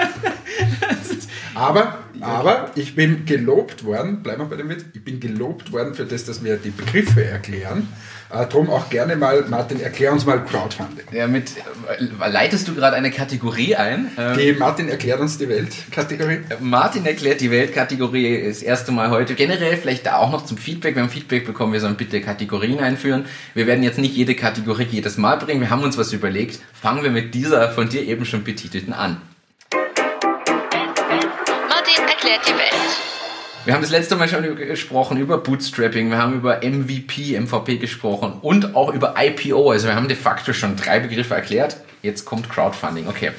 aber, aber ich bin gelobt worden, bleiben wir bei dem Witz, ich bin gelobt worden für das, dass wir die Begriffe erklären. Äh, drum auch gerne mal, Martin, erklär uns mal Crowdfunding. Ja, mit, äh, leitest du gerade eine Kategorie ein? Ähm, die Martin erklärt uns die Welt-Kategorie. Martin erklärt die Welt-Kategorie das erste Mal heute. Generell vielleicht da auch noch zum Feedback. Wenn Feedback bekommen, wir sollen bitte Kategorien einführen. Wir werden jetzt nicht jede Kategorie jedes Mal bringen. Wir haben uns was überlegt. Fangen wir mit dieser von dir eben schon betitelten an. Erklärt die Welt. Wir haben das letzte Mal schon gesprochen über Bootstrapping, wir haben über MVP, MVP gesprochen und auch über IPO. Also wir haben de facto schon drei Begriffe erklärt. Jetzt kommt Crowdfunding. Okay.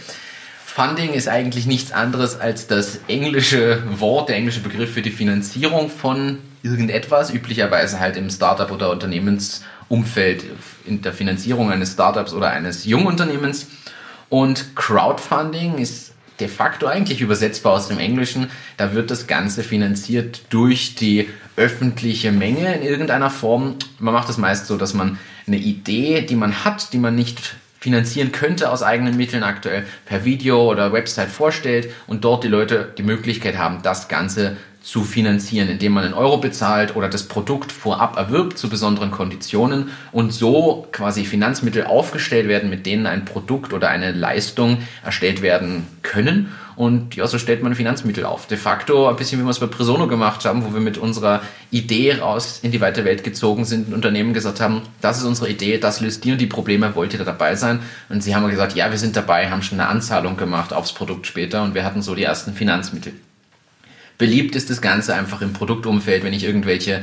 Funding ist eigentlich nichts anderes als das englische Wort, der englische Begriff für die Finanzierung von irgendetwas, üblicherweise halt im Startup- oder Unternehmensumfeld, in der Finanzierung eines Startups oder eines Jungunternehmens. Und Crowdfunding ist de facto eigentlich übersetzbar aus dem Englischen. Da wird das Ganze finanziert durch die öffentliche Menge in irgendeiner Form. Man macht das meist so, dass man eine Idee, die man hat, die man nicht finanzieren könnte aus eigenen Mitteln aktuell per Video oder Website vorstellt und dort die Leute die Möglichkeit haben, das Ganze zu finanzieren, indem man einen Euro bezahlt oder das Produkt vorab erwirbt zu besonderen Konditionen und so quasi Finanzmittel aufgestellt werden, mit denen ein Produkt oder eine Leistung erstellt werden können. Und ja, so stellt man Finanzmittel auf. De facto ein bisschen wie wir es bei Presono gemacht haben, wo wir mit unserer Idee raus in die weite Welt gezogen sind, und Unternehmen gesagt haben, das ist unsere Idee, das löst die und die Probleme, wollt ihr da dabei sein? Und sie haben gesagt, ja, wir sind dabei, haben schon eine Anzahlung gemacht aufs Produkt später und wir hatten so die ersten Finanzmittel. Beliebt ist das Ganze einfach im Produktumfeld, wenn ich irgendwelche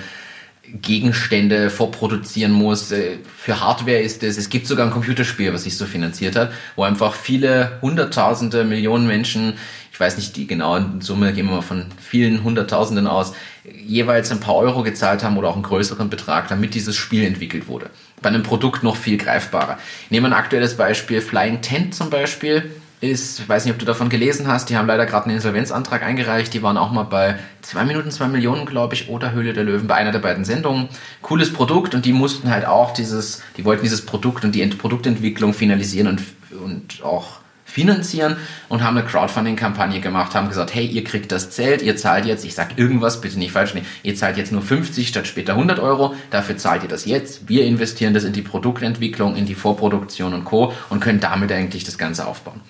Gegenstände vorproduzieren muss. Äh, für Hardware ist es, es gibt sogar ein Computerspiel, was sich so finanziert hat, wo einfach viele Hunderttausende, Millionen Menschen, ich weiß nicht die genauen Summe, gehen wir mal von vielen Hunderttausenden aus, jeweils ein paar Euro gezahlt haben oder auch einen größeren Betrag, damit dieses Spiel entwickelt wurde. Bei einem Produkt noch viel greifbarer. Ich nehme ein aktuelles Beispiel, Flying Tent zum Beispiel ist, ich weiß nicht, ob du davon gelesen hast, die haben leider gerade einen Insolvenzantrag eingereicht. Die waren auch mal bei 2 Minuten 2 Millionen, glaube ich, oder Höhle der Löwen bei einer der beiden Sendungen. Cooles Produkt und die mussten halt auch dieses, die wollten dieses Produkt und die Produktentwicklung finalisieren und, und auch finanzieren und haben eine Crowdfunding-Kampagne gemacht, haben gesagt, hey, ihr kriegt das Zelt, ihr zahlt jetzt, ich sag irgendwas, bitte nicht falsch, nee, ihr zahlt jetzt nur 50 statt später 100 Euro, dafür zahlt ihr das jetzt, wir investieren das in die Produktentwicklung, in die Vorproduktion und Co. und können damit eigentlich das Ganze aufbauen.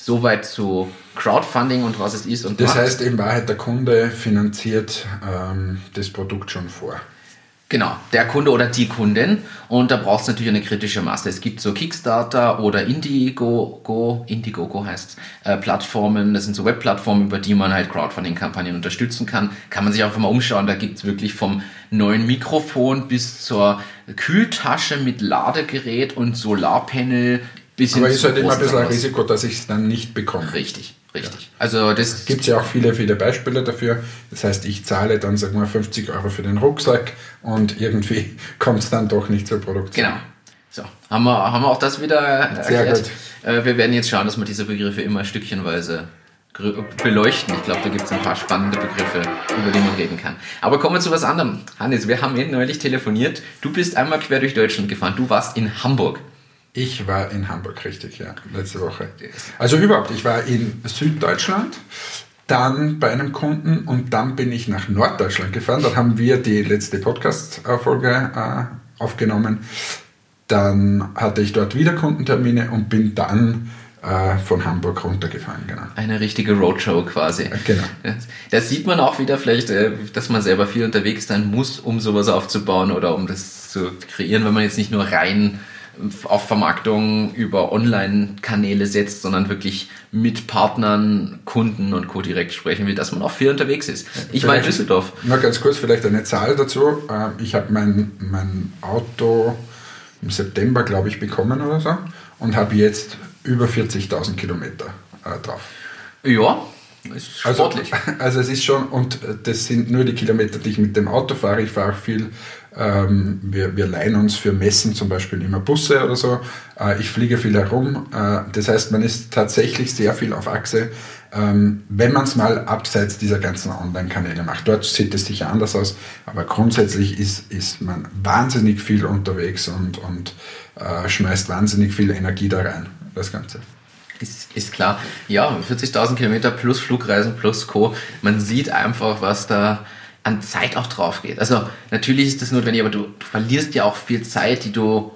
Soweit zu Crowdfunding und was es ist. Und das macht. heißt, in Wahrheit, der Kunde finanziert ähm, das Produkt schon vor. Genau, der Kunde oder die Kundin. Und da braucht es natürlich eine kritische Masse. Es gibt so Kickstarter oder Indiegogo, Indiegogo heißt äh, Plattformen. Das sind so Webplattformen, über die man halt Crowdfunding-Kampagnen unterstützen kann. Kann man sich einfach mal umschauen. Da gibt es wirklich vom neuen Mikrofon bis zur Kühltasche mit Ladegerät und Solarpanel bisschen Aber ist halt immer ein bisschen ein Risiko, dass ich es dann nicht bekomme. Richtig, richtig. Ja. Also das gibt ja auch viele, viele Beispiele dafür. Das heißt, ich zahle dann, sagen wir, 50 Euro für den Rucksack und irgendwie kommt es dann doch nicht zur Produktion. Genau. So, haben wir, haben wir auch das wieder erklärt. Sehr gut. Äh, wir werden jetzt schauen, dass wir diese Begriffe immer stückchenweise beleuchten. Ich glaube, da gibt es ein paar spannende Begriffe, über die man reden kann. Aber kommen wir zu was anderem. Hannes, wir haben eben neulich telefoniert. Du bist einmal quer durch Deutschland gefahren. Du warst in Hamburg. Ich war in Hamburg, richtig, ja, letzte Woche. Also überhaupt, ich war in Süddeutschland, dann bei einem Kunden und dann bin ich nach Norddeutschland gefahren. Dort haben wir die letzte Podcast-Folge äh, aufgenommen. Dann hatte ich dort wieder Kundentermine und bin dann äh, von Hamburg runtergefahren. Genau. Eine richtige Roadshow quasi. Genau. Da sieht man auch wieder vielleicht, äh, dass man selber viel unterwegs sein muss, um sowas aufzubauen oder um das zu kreieren, wenn man jetzt nicht nur rein auf Vermarktung über Online-Kanäle setzt, sondern wirklich mit Partnern, Kunden und Co. direkt sprechen will, dass man auch viel unterwegs ist. Ich war in Düsseldorf. Nur ganz kurz vielleicht eine Zahl dazu. Äh, ich habe mein, mein Auto im September, glaube ich, bekommen oder so und habe jetzt über 40.000 Kilometer äh, drauf. Ja, ist Also, sportlich. also es ist schon, und äh, das sind nur die Kilometer, die ich mit dem Auto fahre. Ich fahre auch viel, ähm, wir, wir leihen uns für Messen zum Beispiel immer Busse oder so. Äh, ich fliege viel herum. Äh, das heißt, man ist tatsächlich sehr viel auf Achse, ähm, wenn man es mal abseits dieser ganzen Online-Kanäle macht. Dort sieht es sicher anders aus, aber grundsätzlich ist, ist man wahnsinnig viel unterwegs und, und äh, schmeißt wahnsinnig viel Energie da rein, das Ganze. Ist, ist klar. Ja, 40.000 Kilometer plus Flugreisen plus Co. Man sieht einfach, was da an Zeit auch drauf geht. Also natürlich ist das notwendig, aber du, du verlierst ja auch viel Zeit, die du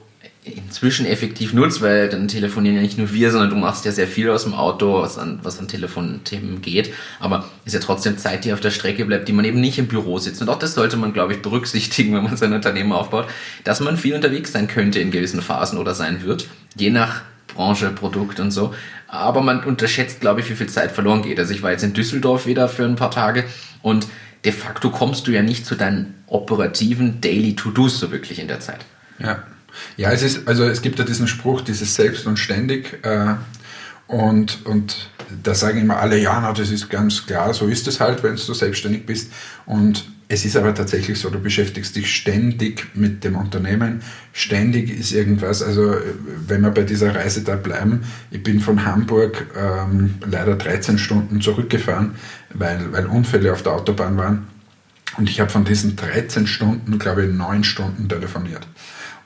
inzwischen effektiv nutzt, weil dann telefonieren ja nicht nur wir, sondern du machst ja sehr viel aus dem Auto, was an, was an Telefonthemen geht. Aber ist ja trotzdem Zeit, die auf der Strecke bleibt, die man eben nicht im Büro sitzt. Und auch das sollte man, glaube ich, berücksichtigen, wenn man sein Unternehmen aufbaut, dass man viel unterwegs sein könnte in gewissen Phasen oder sein wird, je nach Branche, Produkt und so. Aber man unterschätzt, glaube ich, wie viel Zeit verloren geht. Also ich war jetzt in Düsseldorf wieder für ein paar Tage und de facto kommst du ja nicht zu deinen operativen Daily To-Dos so wirklich in der Zeit. Ja. Ja, es ist, also es gibt ja diesen Spruch, dieses Selbst und ständig. Äh, und, und da sagen immer alle, ja, na, das ist ganz klar, so ist es halt, wenn du selbstständig bist. Und es ist aber tatsächlich so, du beschäftigst dich ständig mit dem Unternehmen. Ständig ist irgendwas, also wenn wir bei dieser Reise da bleiben, ich bin von Hamburg ähm, leider 13 Stunden zurückgefahren, weil, weil Unfälle auf der Autobahn waren. Und ich habe von diesen 13 Stunden, glaube ich, 9 Stunden telefoniert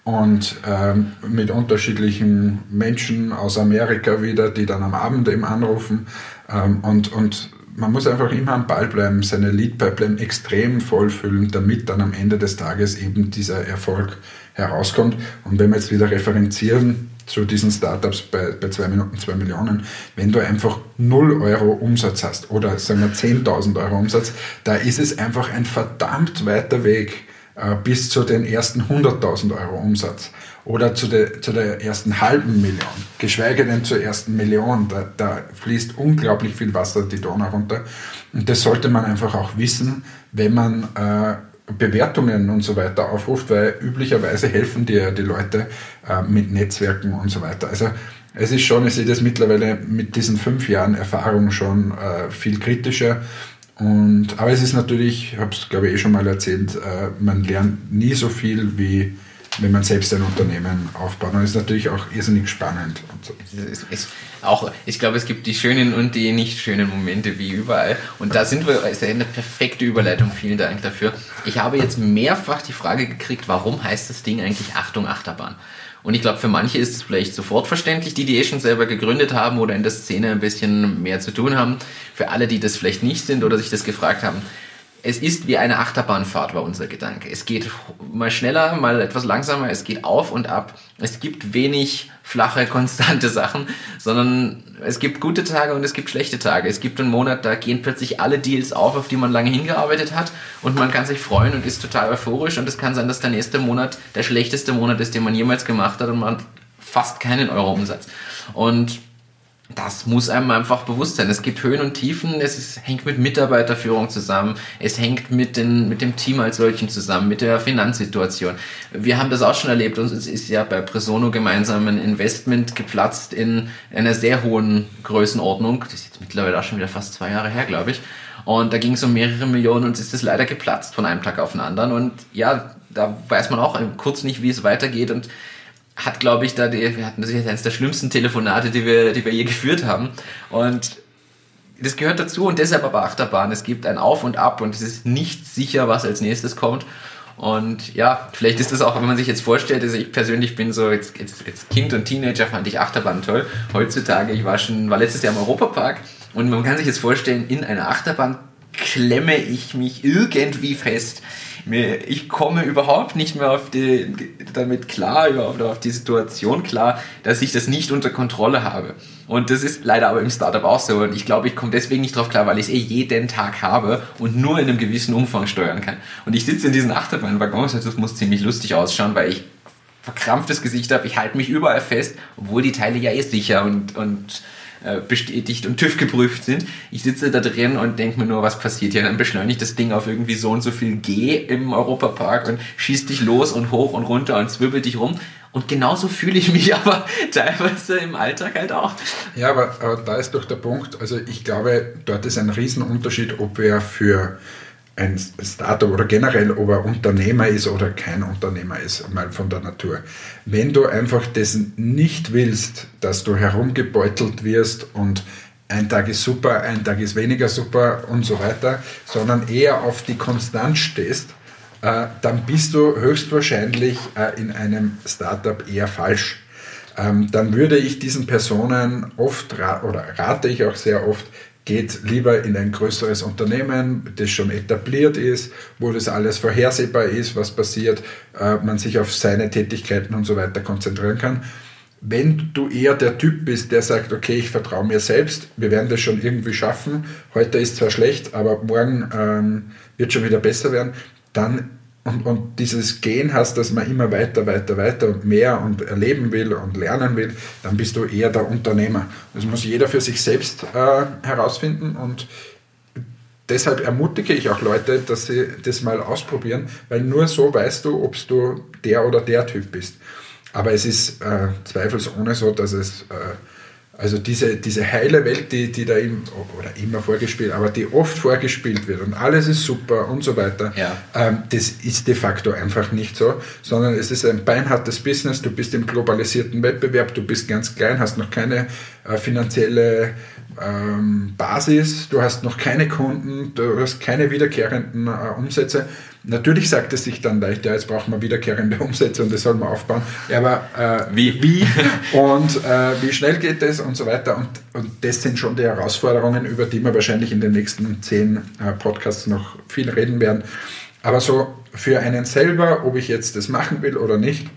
und ähm, mit unterschiedlichen Menschen aus Amerika wieder, die dann am Abend eben anrufen. Ähm, und, und man muss einfach immer am Ball bleiben, seine Lead-Pipeline extrem vollfüllen, damit dann am Ende des Tages eben dieser Erfolg herauskommt. Und wenn wir jetzt wieder referenzieren zu diesen Startups bei, bei 2 Minuten 2 Millionen, wenn du einfach 0 Euro Umsatz hast oder sagen wir 10.000 Euro Umsatz, da ist es einfach ein verdammt weiter Weg bis zu den ersten 100.000 Euro Umsatz oder zu der, zu der ersten halben Million, geschweige denn zur ersten Million. Da, da fließt unglaublich viel Wasser die Donau runter. Und das sollte man einfach auch wissen, wenn man äh, Bewertungen und so weiter aufruft, weil üblicherweise helfen dir die Leute äh, mit Netzwerken und so weiter. Also es ist schon, ich sehe das mittlerweile mit diesen fünf Jahren Erfahrung schon äh, viel kritischer. Und, aber es ist natürlich, ich habe es glaube ich eh schon mal erzählt, äh, man lernt nie so viel wie wenn man selbst ein Unternehmen aufbaut. Und das ist natürlich auch irrsinnig spannend. So. Es ist auch, ich glaube, es gibt die schönen und die nicht schönen Momente wie überall. Und da sind wir, ist eine perfekte Überleitung. Vielen Dank dafür. Ich habe jetzt mehrfach die Frage gekriegt, warum heißt das Ding eigentlich Achtung Achterbahn? Und ich glaube, für manche ist es vielleicht sofort verständlich, die die eh schon selber gegründet haben oder in der Szene ein bisschen mehr zu tun haben. Für alle, die das vielleicht nicht sind oder sich das gefragt haben, es ist wie eine Achterbahnfahrt, war unser Gedanke. Es geht mal schneller, mal etwas langsamer, es geht auf und ab. Es gibt wenig flache, konstante Sachen, sondern es gibt gute Tage und es gibt schlechte Tage. Es gibt einen Monat, da gehen plötzlich alle Deals auf, auf die man lange hingearbeitet hat und man kann sich freuen und ist total euphorisch und es kann sein, dass der nächste Monat der schlechteste Monat ist, den man jemals gemacht hat und man hat fast keinen Euro Umsatz. Und das muss einem einfach bewusst sein. Es gibt Höhen und Tiefen, es ist, hängt mit Mitarbeiterführung zusammen, es hängt mit, den, mit dem Team als solchen zusammen, mit der Finanzsituation. Wir haben das auch schon erlebt und es ist ja bei Presono gemeinsam ein Investment geplatzt in einer sehr hohen Größenordnung. Das ist jetzt mittlerweile auch schon wieder fast zwei Jahre her, glaube ich. Und da ging es um mehrere Millionen und es ist das leider geplatzt von einem Tag auf den anderen. Und ja, da weiß man auch kurz nicht, wie es weitergeht und hat, glaube ich, da die, wir hatten jetzt eines der schlimmsten Telefonate, die wir, die wir je geführt haben. Und das gehört dazu und deshalb aber Achterbahn. Es gibt ein Auf und Ab und es ist nicht sicher, was als nächstes kommt. Und ja, vielleicht ist das auch, wenn man sich jetzt vorstellt, also ich persönlich bin so, jetzt, jetzt, jetzt Kind und Teenager fand ich Achterbahn toll. Heutzutage, ich war schon, war letztes Jahr im Europapark und man kann sich jetzt vorstellen, in einer Achterbahn klemme ich mich irgendwie fest mir, ich komme überhaupt nicht mehr auf die, damit klar, oder auf die Situation klar, dass ich das nicht unter Kontrolle habe. Und das ist leider aber im Startup auch so. Und ich glaube, ich komme deswegen nicht drauf klar, weil ich es eh jeden Tag habe und nur in einem gewissen Umfang steuern kann. Und ich sitze in diesen Achterbahnwaggons und das muss ziemlich lustig ausschauen, weil ich verkrampftes Gesicht habe. Ich halte mich überall fest, obwohl die Teile ja eh sicher und, und bestätigt und TÜV geprüft sind. Ich sitze da drin und denke mir nur, was passiert hier? Dann beschleunigt das Ding auf irgendwie so und so viel G im Europapark und schießt dich los und hoch und runter und zwirbelt dich rum. Und genauso fühle ich mich aber teilweise im Alltag halt auch. Ja, aber, aber da ist doch der Punkt, also ich glaube, dort ist ein Riesenunterschied, ob wer für ein Startup oder generell, ob er Unternehmer ist oder kein Unternehmer ist, mal von der Natur. Wenn du einfach dessen nicht willst, dass du herumgebeutelt wirst und ein Tag ist super, ein Tag ist weniger super und so weiter, sondern eher auf die Konstanz stehst, äh, dann bist du höchstwahrscheinlich äh, in einem Startup eher falsch. Ähm, dann würde ich diesen Personen oft oder rate ich auch sehr oft, geht lieber in ein größeres Unternehmen, das schon etabliert ist, wo das alles vorhersehbar ist, was passiert, äh, man sich auf seine Tätigkeiten und so weiter konzentrieren kann. Wenn du eher der Typ bist, der sagt, okay, ich vertraue mir selbst, wir werden das schon irgendwie schaffen, heute ist zwar schlecht, aber morgen ähm, wird schon wieder besser werden, dann und, und dieses Gehen hast, dass man immer weiter, weiter, weiter und mehr und erleben will und lernen will, dann bist du eher der Unternehmer. Das muss jeder für sich selbst äh, herausfinden und deshalb ermutige ich auch Leute, dass sie das mal ausprobieren, weil nur so weißt du, ob du der oder der Typ bist. Aber es ist äh, zweifelsohne so, dass es äh, also diese, diese heile Welt, die, die da im, oder immer vorgespielt, aber die oft vorgespielt wird und alles ist super und so weiter, ja. ähm, das ist de facto einfach nicht so, sondern es ist ein beinhartes Business, du bist im globalisierten Wettbewerb, du bist ganz klein, hast noch keine äh, finanzielle ähm, Basis, du hast noch keine Kunden, du hast keine wiederkehrenden äh, Umsätze Natürlich sagt es sich dann leicht, ja, jetzt braucht man wiederkehrende Umsätze und das soll man aufbauen. Ja, aber äh, wie? wie und äh, wie schnell geht das und so weiter. Und, und das sind schon die Herausforderungen, über die wir wahrscheinlich in den nächsten zehn äh, Podcasts noch viel reden werden. Aber so für einen selber, ob ich jetzt das machen will oder nicht,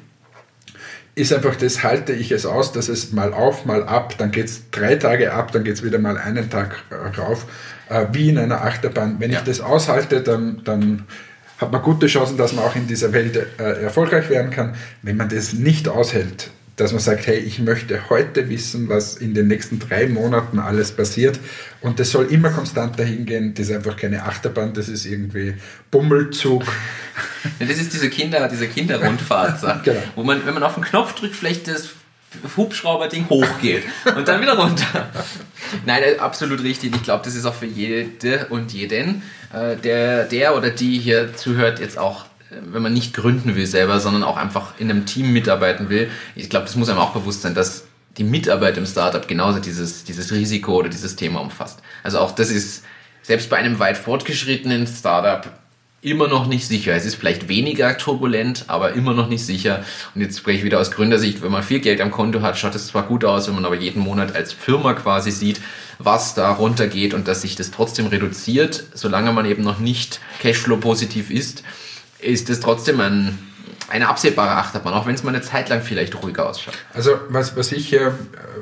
ist einfach das, halte ich es aus, dass es mal auf, mal ab, dann geht es drei Tage ab, dann geht es wieder mal einen Tag äh, rauf, äh, wie in einer Achterbahn. Wenn ja. ich das aushalte, dann, dann hat man gute Chancen, dass man auch in dieser Welt äh, erfolgreich werden kann. Wenn man das nicht aushält, dass man sagt, hey, ich möchte heute wissen, was in den nächsten drei Monaten alles passiert und das soll immer konstant dahin gehen, das ist einfach keine Achterbahn, das ist irgendwie Bummelzug. das ist diese Kinder, diese Kinderrundfahrt, genau. wo man, wenn man auf den Knopf drückt, vielleicht das Hubschrauber-Ding hochgeht und dann wieder runter. Nein, äh, absolut richtig. Ich glaube, das ist auch für jede und jeden, äh, der, der oder die hier zuhört, jetzt auch, äh, wenn man nicht gründen will selber, sondern auch einfach in einem Team mitarbeiten will. Ich glaube, das muss einem auch bewusst sein, dass die Mitarbeit im Startup genauso dieses, dieses Risiko oder dieses Thema umfasst. Also auch das ist selbst bei einem weit fortgeschrittenen Startup immer noch nicht sicher. Es ist vielleicht weniger turbulent, aber immer noch nicht sicher. Und jetzt spreche ich wieder aus Gründersicht, wenn man viel Geld am Konto hat, schaut es zwar gut aus, wenn man aber jeden Monat als Firma quasi sieht, was da runtergeht und dass sich das trotzdem reduziert, solange man eben noch nicht Cashflow-positiv ist, ist es trotzdem ein, eine absehbare Achterbahn, auch wenn es mal eine Zeit lang vielleicht ruhiger ausschaut. Also was, was ich hier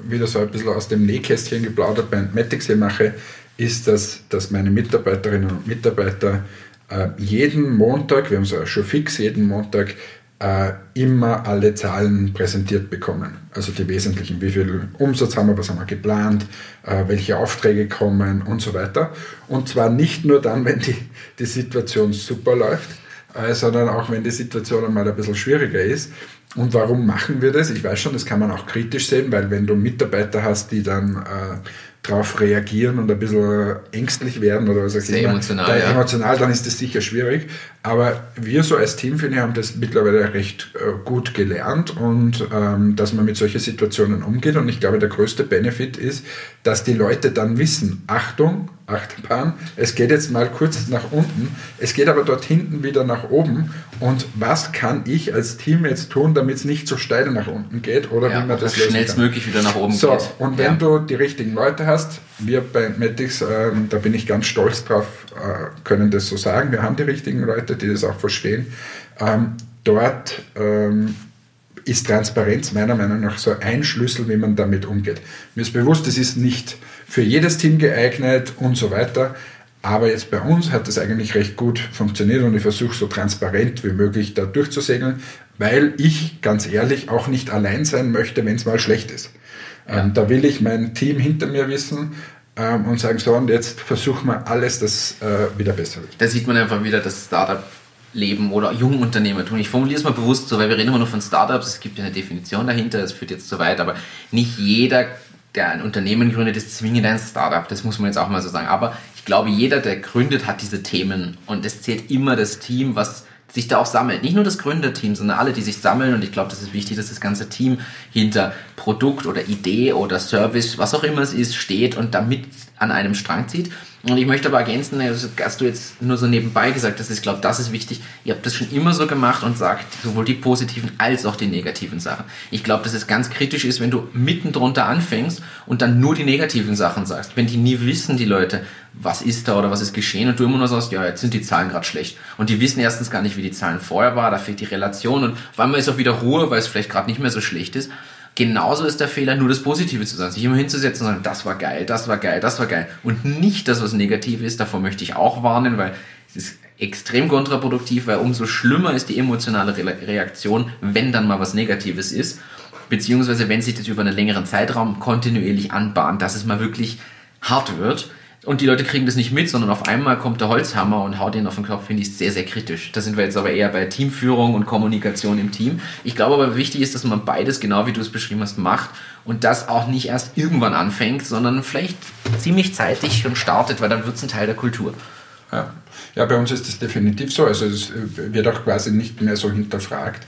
wieder so ein bisschen aus dem Nähkästchen geplaudert bei Matics hier mache, ist, dass, dass meine Mitarbeiterinnen und Mitarbeiter äh, jeden Montag, wir haben es schon fix, jeden Montag äh, immer alle Zahlen präsentiert bekommen. Also die wesentlichen, wie viel Umsatz haben wir, was haben wir geplant, äh, welche Aufträge kommen und so weiter. Und zwar nicht nur dann, wenn die, die Situation super läuft, äh, sondern auch wenn die Situation einmal ein bisschen schwieriger ist. Und warum machen wir das? Ich weiß schon, das kann man auch kritisch sehen, weil wenn du Mitarbeiter hast, die dann äh, darauf reagieren und ein bisschen ängstlich werden oder was auch immer, emotional, da, ja. emotional, dann ist das sicher schwierig. Aber wir so als Team, finde ich, haben das mittlerweile recht äh, gut gelernt und ähm, dass man mit solchen Situationen umgeht. Und ich glaube, der größte Benefit ist, dass die Leute dann wissen, Achtung, Achterbahn, es geht jetzt mal kurz nach unten, es geht aber dort hinten wieder nach oben und was kann ich als Team jetzt tun, damit es nicht so steil nach unten geht oder Ja, wie man das schnellstmöglich wieder nach oben so, geht. Und wenn Ja. du die richtigen Leute hast, wir bei Matix, ähm, da bin ich ganz stolz drauf, äh, können das so sagen, wir haben die richtigen Leute, die das auch verstehen. Ähm, dort ähm, ist Transparenz meiner Meinung nach so ein Schlüssel, wie man damit umgeht. Mir ist bewusst, es ist nicht für jedes Team geeignet und so weiter. Aber jetzt bei uns hat das eigentlich recht gut funktioniert und ich versuche so transparent wie möglich da durchzusegeln, weil ich ganz ehrlich auch nicht allein sein möchte, wenn es mal schlecht ist. Ähm, da will ich mein Team hinter mir wissen ähm, und sagen, so und jetzt versuchen wir alles, dass äh, wieder besser wird. Da sieht man einfach wieder das Startup-Leben oder Jungunternehmertum. Ich formuliere es mal bewusst so, weil wir reden immer nur von Startups. Es gibt ja eine Definition dahinter, das führt jetzt zu weit, aber nicht jeder, der ein Unternehmen gründet, ist zwingend ein Startup. Das muss man jetzt auch mal so sagen. Aber ich glaube, jeder, der gründet, hat diese Themen und es zählt immer das Team, was sich da auch sammelt. Nicht nur das Gründerteam, sondern alle, die sich sammeln. Und ich glaube, das ist wichtig, dass das ganze Team hinter Produkt oder Idee oder Service, was auch immer es ist, steht und damit an einem Strang zieht. Und ich möchte aber ergänzen, also, hast du jetzt nur so nebenbei gesagt, dass ich glaube, das ist wichtig. Ihr habt das schon immer so gemacht und sagt sowohl die positiven als auch die negativen Sachen. Ich glaube, dass es ganz kritisch ist, wenn du mitten drunter anfängst und dann nur die negativen Sachen sagst. Wenn die nie wissen, die Leute, was ist da oder was ist geschehen und du immer nur sagst, ja, jetzt sind die Zahlen gerade schlecht. Und die wissen erstens gar nicht, wie die Zahlen vorher waren, da fehlt die Relation und auf einmal ist auch wieder Ruhe, weil es vielleicht gerade nicht mehr so schlecht ist. Genauso ist der Fehler, nur das Positive zu sagen, sich immer hinzusetzen und sagen, das war geil, das war geil, das war geil. Und nicht das, was negativ ist, davor möchte ich auch warnen, weil es ist extrem kontraproduktiv, weil umso schlimmer ist die emotionale Re Reaktion, wenn dann mal was Negatives ist. Beziehungsweise wenn sich das über einen längeren Zeitraum kontinuierlich anbahnt, dass es mal wirklich hart wird. Und die Leute kriegen das nicht mit, sondern auf einmal kommt der Holzhammer und haut ihnen auf den Kopf, finde ich sehr, sehr kritisch. Da sind wir jetzt aber eher bei Teamführung und Kommunikation im Team. Ich glaube aber wichtig ist, dass man beides, genau wie du es beschrieben hast, macht und das auch nicht erst irgendwann anfängt, sondern vielleicht ziemlich zeitig schon startet, weil dann wird es ein Teil der Kultur. Ja. ja, bei uns ist das definitiv so. Also es wird auch quasi nicht mehr so hinterfragt.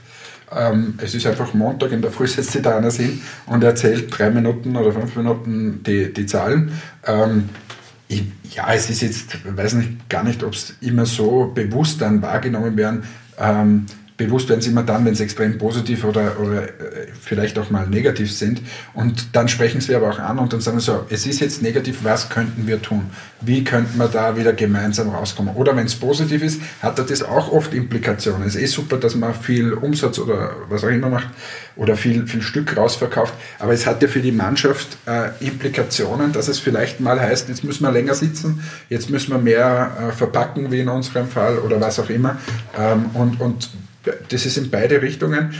Ähm, es ist einfach Montag in der Früh setzt sich da einer hin und erzählt drei Minuten oder fünf Minuten die, die Zahlen. Ähm, ich, ja, es ist jetzt, weiß nicht, gar nicht, ob es immer so bewusst dann wahrgenommen werden. Ähm, bewusst werden sie immer dann, wenn sie extrem positiv oder, oder äh, vielleicht auch mal negativ sind. Und dann sprechen sie aber auch an und dann sagen sie so, es ist jetzt negativ, was könnten wir tun? Wie könnten wir da wieder gemeinsam rauskommen? Oder wenn es positiv ist, hat das auch oft Implikationen. Es ist eh super, dass man viel Umsatz oder was auch immer macht oder viel, viel Stück rausverkauft. Aber es hat ja für die Mannschaft äh, Implikationen, dass es vielleicht mal heißt, jetzt müssen wir länger sitzen, jetzt müssen wir mehr äh, verpacken, wie in unserem Fall oder was auch immer. Ähm, und, und das ist in beide Richtungen.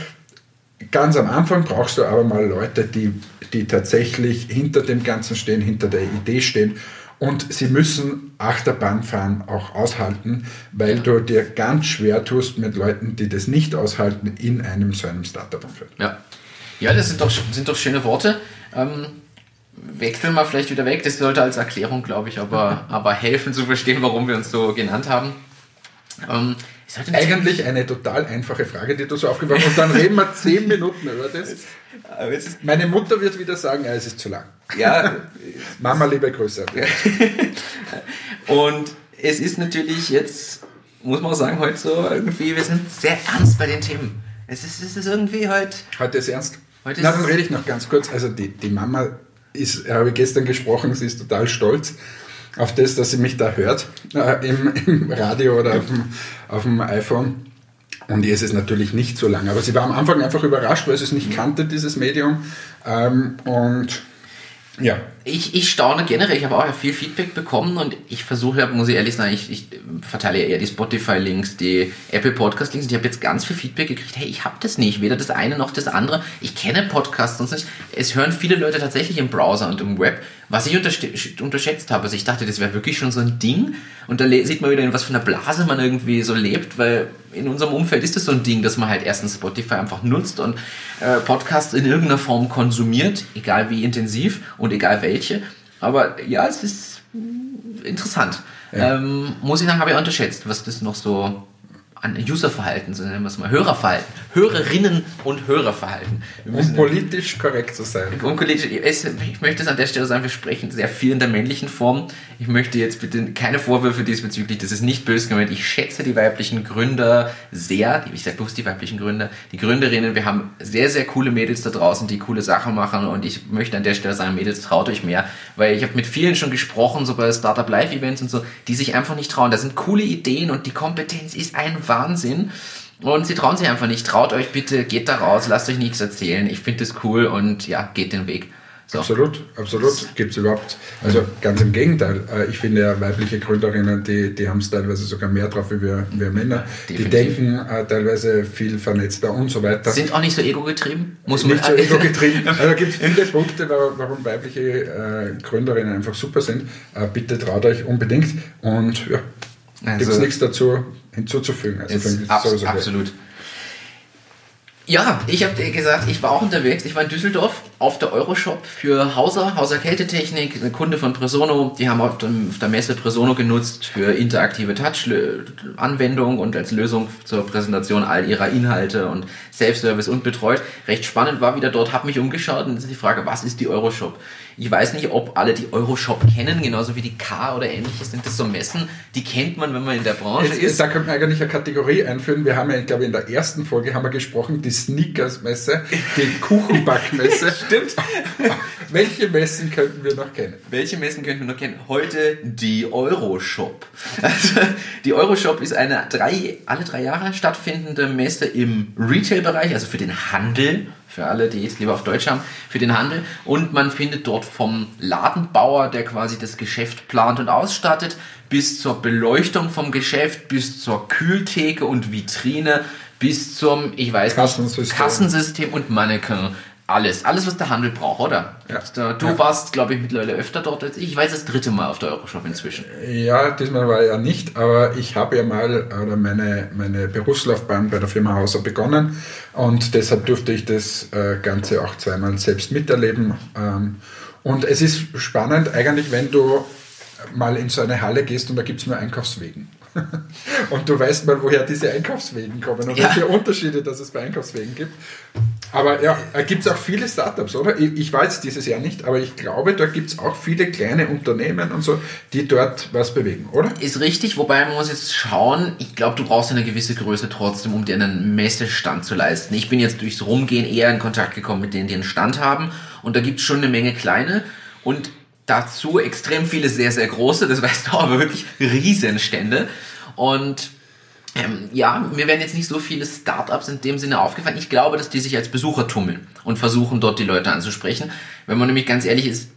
Ganz am Anfang brauchst du aber mal Leute, die, die tatsächlich hinter dem Ganzen stehen, hinter der Idee stehen. Und sie müssen Achterbahnfahren auch aushalten, weil du dir ganz schwer tust mit Leuten, die das nicht aushalten, in einem so einem Startup-Umfeld. Ja. ja, das sind doch, sind doch schöne Worte. Ähm, wechseln wir vielleicht wieder weg. Das sollte als Erklärung, glaube ich, aber, aber helfen zu verstehen, warum wir uns so genannt haben. Ähm, Eigentlich eine total einfache Frage, die du so aufgebracht hast. Und dann reden wir zehn Minuten über das. Meine Mutter wird wieder sagen, ja, es ist zu lang. ja, Mama, liebe Grüße. Und es ist natürlich jetzt, muss man auch sagen, heute so irgendwie, wir sind sehr ernst bei den Themen. Es ist, es ist irgendwie heute. Heute ist ernst. Heute Na, dann rede ich noch ganz kurz. Also die, die Mama ist, habe ich gestern gesprochen, sie ist total stolz auf das, dass sie mich da hört äh, im, im Radio oder auf dem, auf dem iPhone. Und ihr ist es natürlich nicht so lang. Aber sie war am Anfang einfach überrascht, weil sie es nicht kannte, dieses Medium. Ähm, und ja, Ich, ich staune generell, ich habe auch viel Feedback bekommen und ich versuche, muss ich ehrlich sagen, ich, ich verteile eher die Spotify-Links, die Apple Podcast-Links und ich habe jetzt ganz viel Feedback gekriegt, hey, ich habe das nicht, weder das eine noch das andere. Ich kenne Podcasts sonst nicht. Es hören viele Leute tatsächlich im Browser und im Web, was ich untersch- unterschätzt habe. Also ich dachte, das wäre wirklich schon so ein Ding und da sieht man wieder, in was für einer Blase man irgendwie so lebt, weil in unserem Umfeld ist das so ein Ding, dass man halt erstens Spotify einfach nutzt und äh, Podcasts in irgendeiner Form konsumiert, egal wie intensiv und egal welche. Aber ja, es ist interessant. Ja. Ähm, muss ich sagen, habe ich unterschätzt, was das noch so an Userverhalten, sondern nennen wir es mal Hörerverhalten. Hörerinnen und Hörerverhalten. Wir Um müssen politisch korrekt zu sein. Unpolitisch, es- ich möchte es an der Stelle sagen, wir sprechen sehr viel in der männlichen Form. Ich möchte jetzt bitte keine Vorwürfe diesbezüglich, das ist nicht böse gemeint. Ich schätze die weiblichen Gründer sehr, ich sage bloß die weiblichen Gründer, die Gründerinnen. Wir haben sehr, sehr coole Mädels da draußen, die coole Sachen machen und ich möchte an der Stelle sagen, Mädels, traut euch mehr, weil ich habe mit vielen schon gesprochen, so bei Startup Live Events und so, die sich einfach nicht trauen. Da sind coole Ideen und die Kompetenz ist ein Wahnsinn. Und sie trauen sich einfach nicht. Traut euch bitte, geht da raus, lasst euch nichts erzählen. Ich finde das cool und ja, geht den Weg. So. Absolut, absolut. Gibt es überhaupt. Also ganz im Gegenteil. Äh, Ich finde ja weibliche Gründerinnen, die, die haben es teilweise sogar mehr drauf wie wir, wir Männer. Die Definitiv. denken äh, teilweise viel vernetzter und so weiter. Sind auch nicht so ego-getrieben? Muss man nicht so ego-getrieben. Also da gibt es viele Punkte, warum, warum weibliche äh, Gründerinnen einfach super sind. Äh, bitte traut euch unbedingt. Und ja, Also- gibt es nichts dazu hinzuzufügen. Also Ist abs sowieso absolut. Ja, ich habe dir gesagt, ich war auch unterwegs. Ich war in Düsseldorf auf der Euroshop für Hauser, Hauser Kältetechnik, ein Kunde von Presono. Die haben auf, dem, auf der Messe Presono genutzt für interaktive Touch-Anwendung und als Lösung zur Präsentation all ihrer Inhalte und Self-Service und betreut. Recht spannend war wieder dort, habe mich umgeschaut und ist die Frage, was ist die Euroshop? Ich weiß nicht, ob alle die Euroshop kennen, genauso wie die K oder ähnliches. Sind das so Messen, die kennt man, wenn man in der Branche Jetzt, ist? da könnte man eigentlich eine Kategorie einführen. Wir haben ja, ich glaube, in der ersten Folge haben wir gesprochen, die Sneakers-Messe, die Kuchenbackmesse. Stimmt. Welche Messen könnten wir noch kennen? Welche Messen könnten wir noch kennen? Heute die Euroshop. Also, die Euroshop ist eine drei, alle drei Jahre stattfindende Messe im Retail-Bereich, also für den Handel, für alle, die es lieber auf Deutsch haben, für den Handel. Und man findet dort vom Ladenbauer, der quasi das Geschäft plant und ausstattet, bis zur Beleuchtung vom Geschäft, bis zur Kühltheke und Vitrine, bis zum, ich weiß Kassensystem. nicht, Kassensystem und Mannequin. Alles, alles, was der Handel braucht, oder? Ja. Da, du Ja. warst, glaube ich, mittlerweile öfter dort als ich. Ich weiß das dritte Mal auf der Euroshop inzwischen. Ja, diesmal war ja nicht, aber ich habe ja mal oder meine, meine Berufslaufbahn bei der Firma Hauser begonnen und deshalb durfte ich das äh, Ganze auch zweimal selbst miterleben. Ähm, und es ist spannend eigentlich, wenn du mal in so eine Halle gehst und da gibt es nur Einkaufswegen. und du weißt mal, woher diese Einkaufswegen kommen und Ja. welche Unterschiede dass es bei Einkaufswegen gibt. Aber ja, gibt es auch viele Startups, oder? Ich, ich jetzt dieses Jahr nicht, aber ich glaube, da gibt es auch viele kleine Unternehmen und so, die dort was bewegen, oder? Ist richtig, wobei man muss jetzt schauen, ich glaube, du brauchst eine gewisse Größe trotzdem, um dir einen Messestand zu leisten. Ich bin jetzt durchs Rumgehen eher in Kontakt gekommen mit denen, die einen Stand haben und da gibt es schon eine Menge kleine und dazu extrem viele sehr, sehr große, das weißt du aber wirklich Riesenstände und ähm, ja, mir werden jetzt nicht so viele Startups in dem Sinne aufgefallen. Ich glaube, dass die sich als Besucher tummeln und versuchen, dort die Leute anzusprechen. Wenn man nämlich ganz ehrlich ist,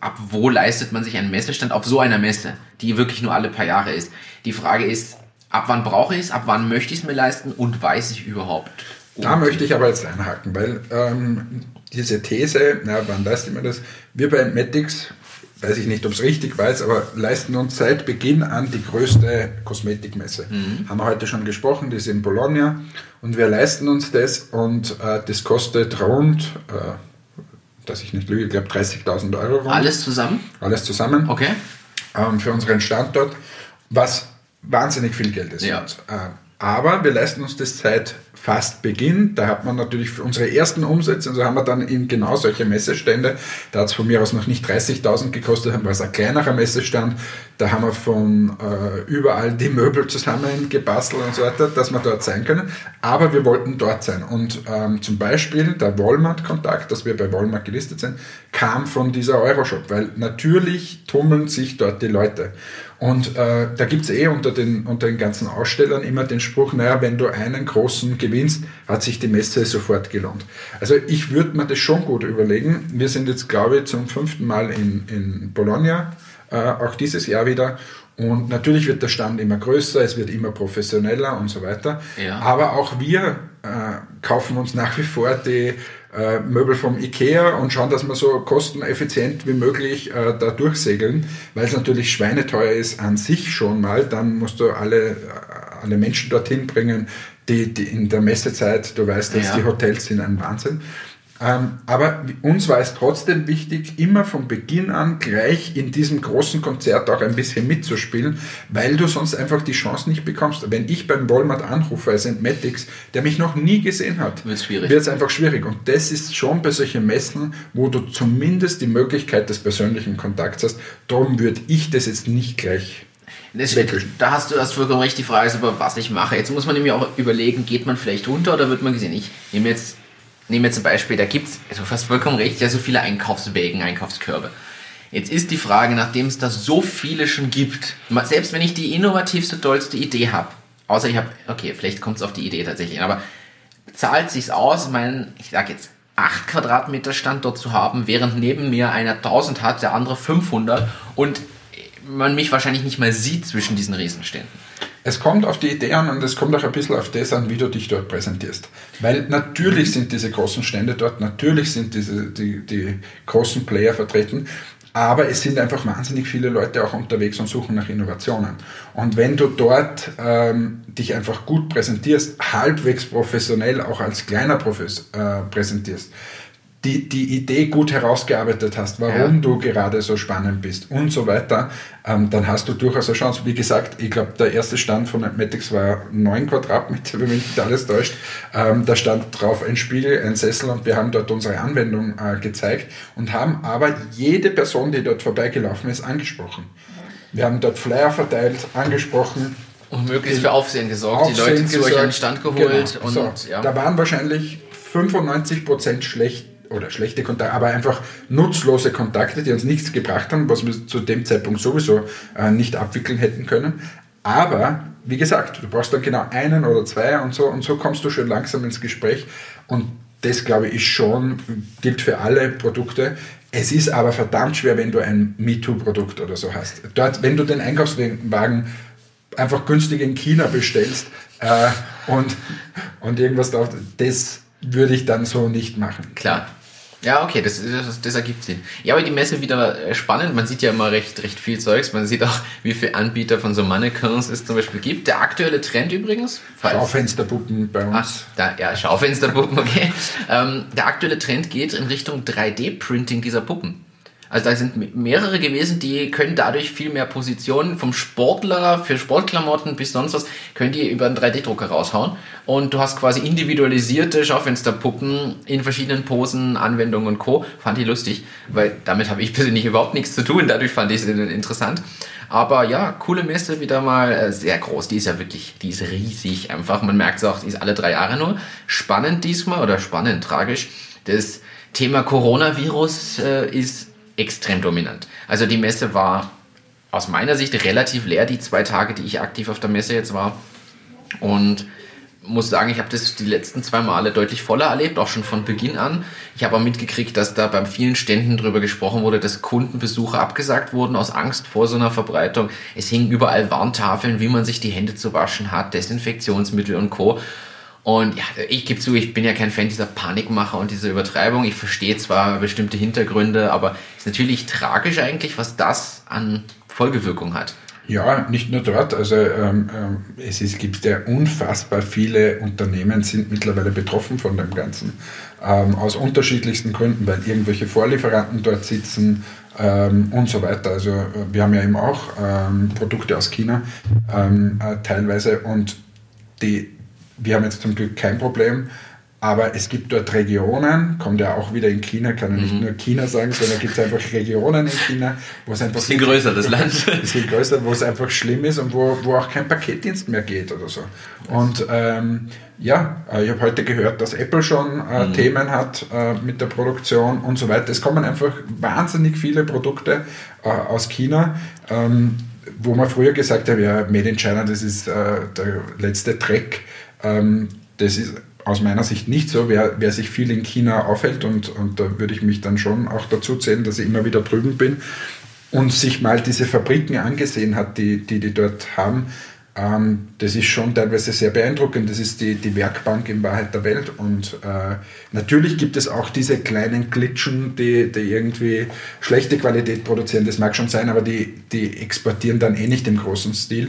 ab wo leistet man sich einen Messestand auf so einer Messe, die wirklich nur alle paar Jahre ist? Die Frage ist, ab wann brauche ich es, ab wann möchte ich es mir leisten und weiß ich überhaupt? Da möchte ich aber jetzt einhaken, weil ähm, diese These, na, wann leistet man das? Wir bei Matics, weiß ich nicht, ob es richtig weiß, aber leisten uns seit Beginn an die größte Kosmetikmesse. Haben wir heute schon gesprochen, die ist in Bologna und wir leisten uns das und äh, das kostet rund, äh, dass ich nicht lüge, ich glaube 30.000 Euro. Rund. Alles zusammen? Alles zusammen Okay. ähm, für unseren Standort, was wahnsinnig viel Geld ist. Ja. für uns. Aber wir leisten uns das seit fast Beginn. Da hat man natürlich für unsere ersten Umsätze, also haben wir dann in genau solche Messestände, da hat es von mir aus noch nicht 30.000 gekostet, war es ein kleinerer Messestand, da haben wir von äh, überall die Möbel zusammengebastelt und so weiter, dass wir dort sein können. Aber wir wollten dort sein. Und ähm, zum Beispiel der Walmart-Kontakt, dass wir bei Walmart gelistet sind, kam von dieser Euroshop, weil natürlich tummeln sich dort die Leute. Und äh, da gibt es eh unter den, unter den ganzen Ausstellern immer den Spruch, naja, wenn du einen großen gewinnst, hat sich die Messe sofort gelohnt. Also ich würde mir das schon gut überlegen. Wir sind jetzt, glaube ich, zum fünften Mal in, in Bologna, äh, auch dieses Jahr wieder. Und natürlich wird der Stand immer größer, es wird immer professioneller und so weiter. Ja. Aber auch wir äh, kaufen uns nach wie vor die äh, Möbel vom Ikea und schauen, dass wir so kosteneffizient wie möglich äh, da durchsegeln, weil es natürlich schweineteuer ist an sich schon mal. Dann musst du alle, äh, alle Menschen dorthin bringen, die, die in der Messezeit, du weißt, dass Ja. die Hotels sind ein Wahnsinn. Ähm, aber uns war es trotzdem wichtig, immer von Beginn an gleich in diesem großen Konzert auch ein bisschen mitzuspielen, weil du sonst einfach die Chance nicht bekommst. Wenn ich beim Walmart anrufe als Entmatics, der mich noch nie gesehen hat, wird es einfach schwierig. Und das ist schon bei solchen Messen, wo du zumindest die Möglichkeit des persönlichen Kontakts hast. Darum würde ich das jetzt nicht gleich Das, da hast du hast vollkommen recht, die Frage ist aber, was ich mache. Jetzt muss man nämlich auch überlegen, geht man vielleicht runter oder wird man gesehen? Ich nehme jetzt, nehme jetzt ein Beispiel, da gibt es, also fast vollkommen recht, ja so viele Einkaufswägen, Einkaufskörbe. Jetzt ist die Frage, nachdem es da so viele schon gibt, selbst wenn ich die innovativste, tollste Idee habe, außer ich habe, okay, vielleicht kommt es auf die Idee tatsächlich, aber zahlt sich's aus, meinen, ich sag jetzt, 8 Quadratmeter Standort zu haben, während neben mir einer 1000 hat, der andere 500 und man mich wahrscheinlich nicht mal sieht zwischen diesen Riesenständen. Es kommt auf die Idee an und es kommt auch ein bisschen auf das an, wie du dich dort präsentierst. Weil natürlich sind diese großen Stände dort, natürlich sind diese, die, die großen Player vertreten, aber es sind einfach wahnsinnig viele Leute auch unterwegs und suchen nach Innovationen. Und wenn du dort ähm, dich einfach gut präsentierst, halbwegs professionell auch als kleiner Profes äh, präsentierst, die, die Idee gut herausgearbeitet hast, warum Ja. du gerade so spannend bist und so weiter, ähm, dann hast du durchaus eine Chance. Wie gesagt, ich glaube, der erste Stand von Atmatics war 9 Quadratmeter, wenn mich nicht alles täuscht. Ähm, da stand drauf ein Spiegel, ein Sessel und wir haben dort unsere Anwendung äh, gezeigt und haben aber jede Person, die dort vorbeigelaufen ist, angesprochen. Wir haben dort Flyer verteilt, angesprochen, Und möglichst für Aufsehen gesorgt, die Leute Aufsehen zu euch gesorgt. an den Stand geholt Genau. und so, ja. Da waren wahrscheinlich 95% schlecht oder schlechte Kontakte, aber einfach nutzlose Kontakte, die uns nichts gebracht haben, was wir zu dem Zeitpunkt sowieso äh, nicht abwickeln hätten können. Aber wie gesagt, du brauchst dann genau einen oder zwei und so und so kommst du schon langsam ins Gespräch und das glaube ich schon gilt für alle Produkte. Es ist aber verdammt schwer, wenn du ein MeToo-Produkt oder so hast. Dort, wenn du den Einkaufswagen einfach günstig in China bestellst äh, und, und irgendwas drauf, das würde ich dann so nicht machen. Klar. Ja, okay, das, das, das ergibt Sinn. Ja, aber die Messe wieder äh, spannend. Man sieht ja immer recht, recht viel Zeugs. Man sieht auch, wie viele Anbieter von so Mannequins es zum Beispiel gibt. Der aktuelle Trend übrigens, falls, Schaufensterpuppen bei Ach, uns. da, ja, Schaufensterpuppen, okay. ähm, der aktuelle Trend geht in Richtung 3D-Printing dieser Puppen. Also da sind me- mehrere gewesen, die können dadurch viel mehr Positionen vom Sportler für Sportklamotten bis sonst was, können die über einen 3D-Drucker raushauen. Und du hast quasi individualisierte Schaufensterpuppen in verschiedenen Posen, Anwendungen und Co. Fand ich lustig, weil damit habe ich persönlich überhaupt nichts zu tun. Dadurch fand ich es interessant. Aber ja, coole Messe wieder mal, äh, sehr groß. Die ist ja wirklich, die ist riesig einfach. Man merkt es auch, die ist alle drei Jahre nur. Spannend diesmal oder spannend, tragisch. Das Thema Coronavirus äh, ist extrem dominant. Also die Messe war aus meiner Sicht relativ leer, die zwei Tage, die ich aktiv auf der Messe jetzt war. Und muss sagen, ich habe das die letzten zwei Male deutlich voller erlebt, auch schon von Beginn an. Ich habe auch mitgekriegt, dass da bei vielen Ständen darüber gesprochen wurde, dass Kundenbesuche abgesagt wurden aus Angst vor so einer Verbreitung. Es hingen überall Warntafeln, wie man sich die Hände zu waschen hat, Desinfektionsmittel und Co. Und ja, ich gebe zu, ich bin ja kein Fan dieser Panikmacher und dieser Übertreibung. Ich verstehe zwar bestimmte Hintergründe, aber es ist natürlich tragisch eigentlich, was das an Folgewirkung hat. Ja, nicht nur dort. Also ähm, ähm, es ist, gibt ja unfassbar viele Unternehmen sind mittlerweile betroffen von dem Ganzen. Ähm, aus unterschiedlichsten Gründen, weil irgendwelche Vorlieferanten dort sitzen ähm, und so weiter. Also äh, wir haben ja eben auch ähm, Produkte aus China ähm, äh, teilweise und die, wir haben jetzt zum Glück kein Problem. Aber es gibt dort Regionen, kommt ja auch wieder in China, kann ja nicht nur China sagen, sondern gibt es einfach Regionen in China, wo es einfach Bisschen größer, das Land. bisschen größer, wo es einfach schlimm ist und wo, wo auch kein Paketdienst mehr geht oder so. Und ähm, ja, äh, ich habe heute gehört, dass Apple schon äh, Themen hat äh, mit der Produktion und so weiter. Es kommen einfach wahnsinnig viele Produkte äh, aus China. Ähm, wo man früher gesagt hat, ja, Made in China, das ist äh, der letzte Dreck. Ähm, das ist aus meiner Sicht nicht so. Wer, wer sich viel in China aufhält, und, und da würde ich mich dann schon auch dazu zählen, dass ich immer wieder drüben bin, und sich mal diese Fabriken angesehen hat, die die, die dort haben, ähm, das ist schon teilweise sehr beeindruckend. Das ist die, die Werkbank in Wahrheit der Welt. Und äh, natürlich gibt es auch diese kleinen Glitschen, die, die irgendwie schlechte Qualität produzieren. Das mag schon sein, aber die, die exportieren dann eh nicht im großen Stil.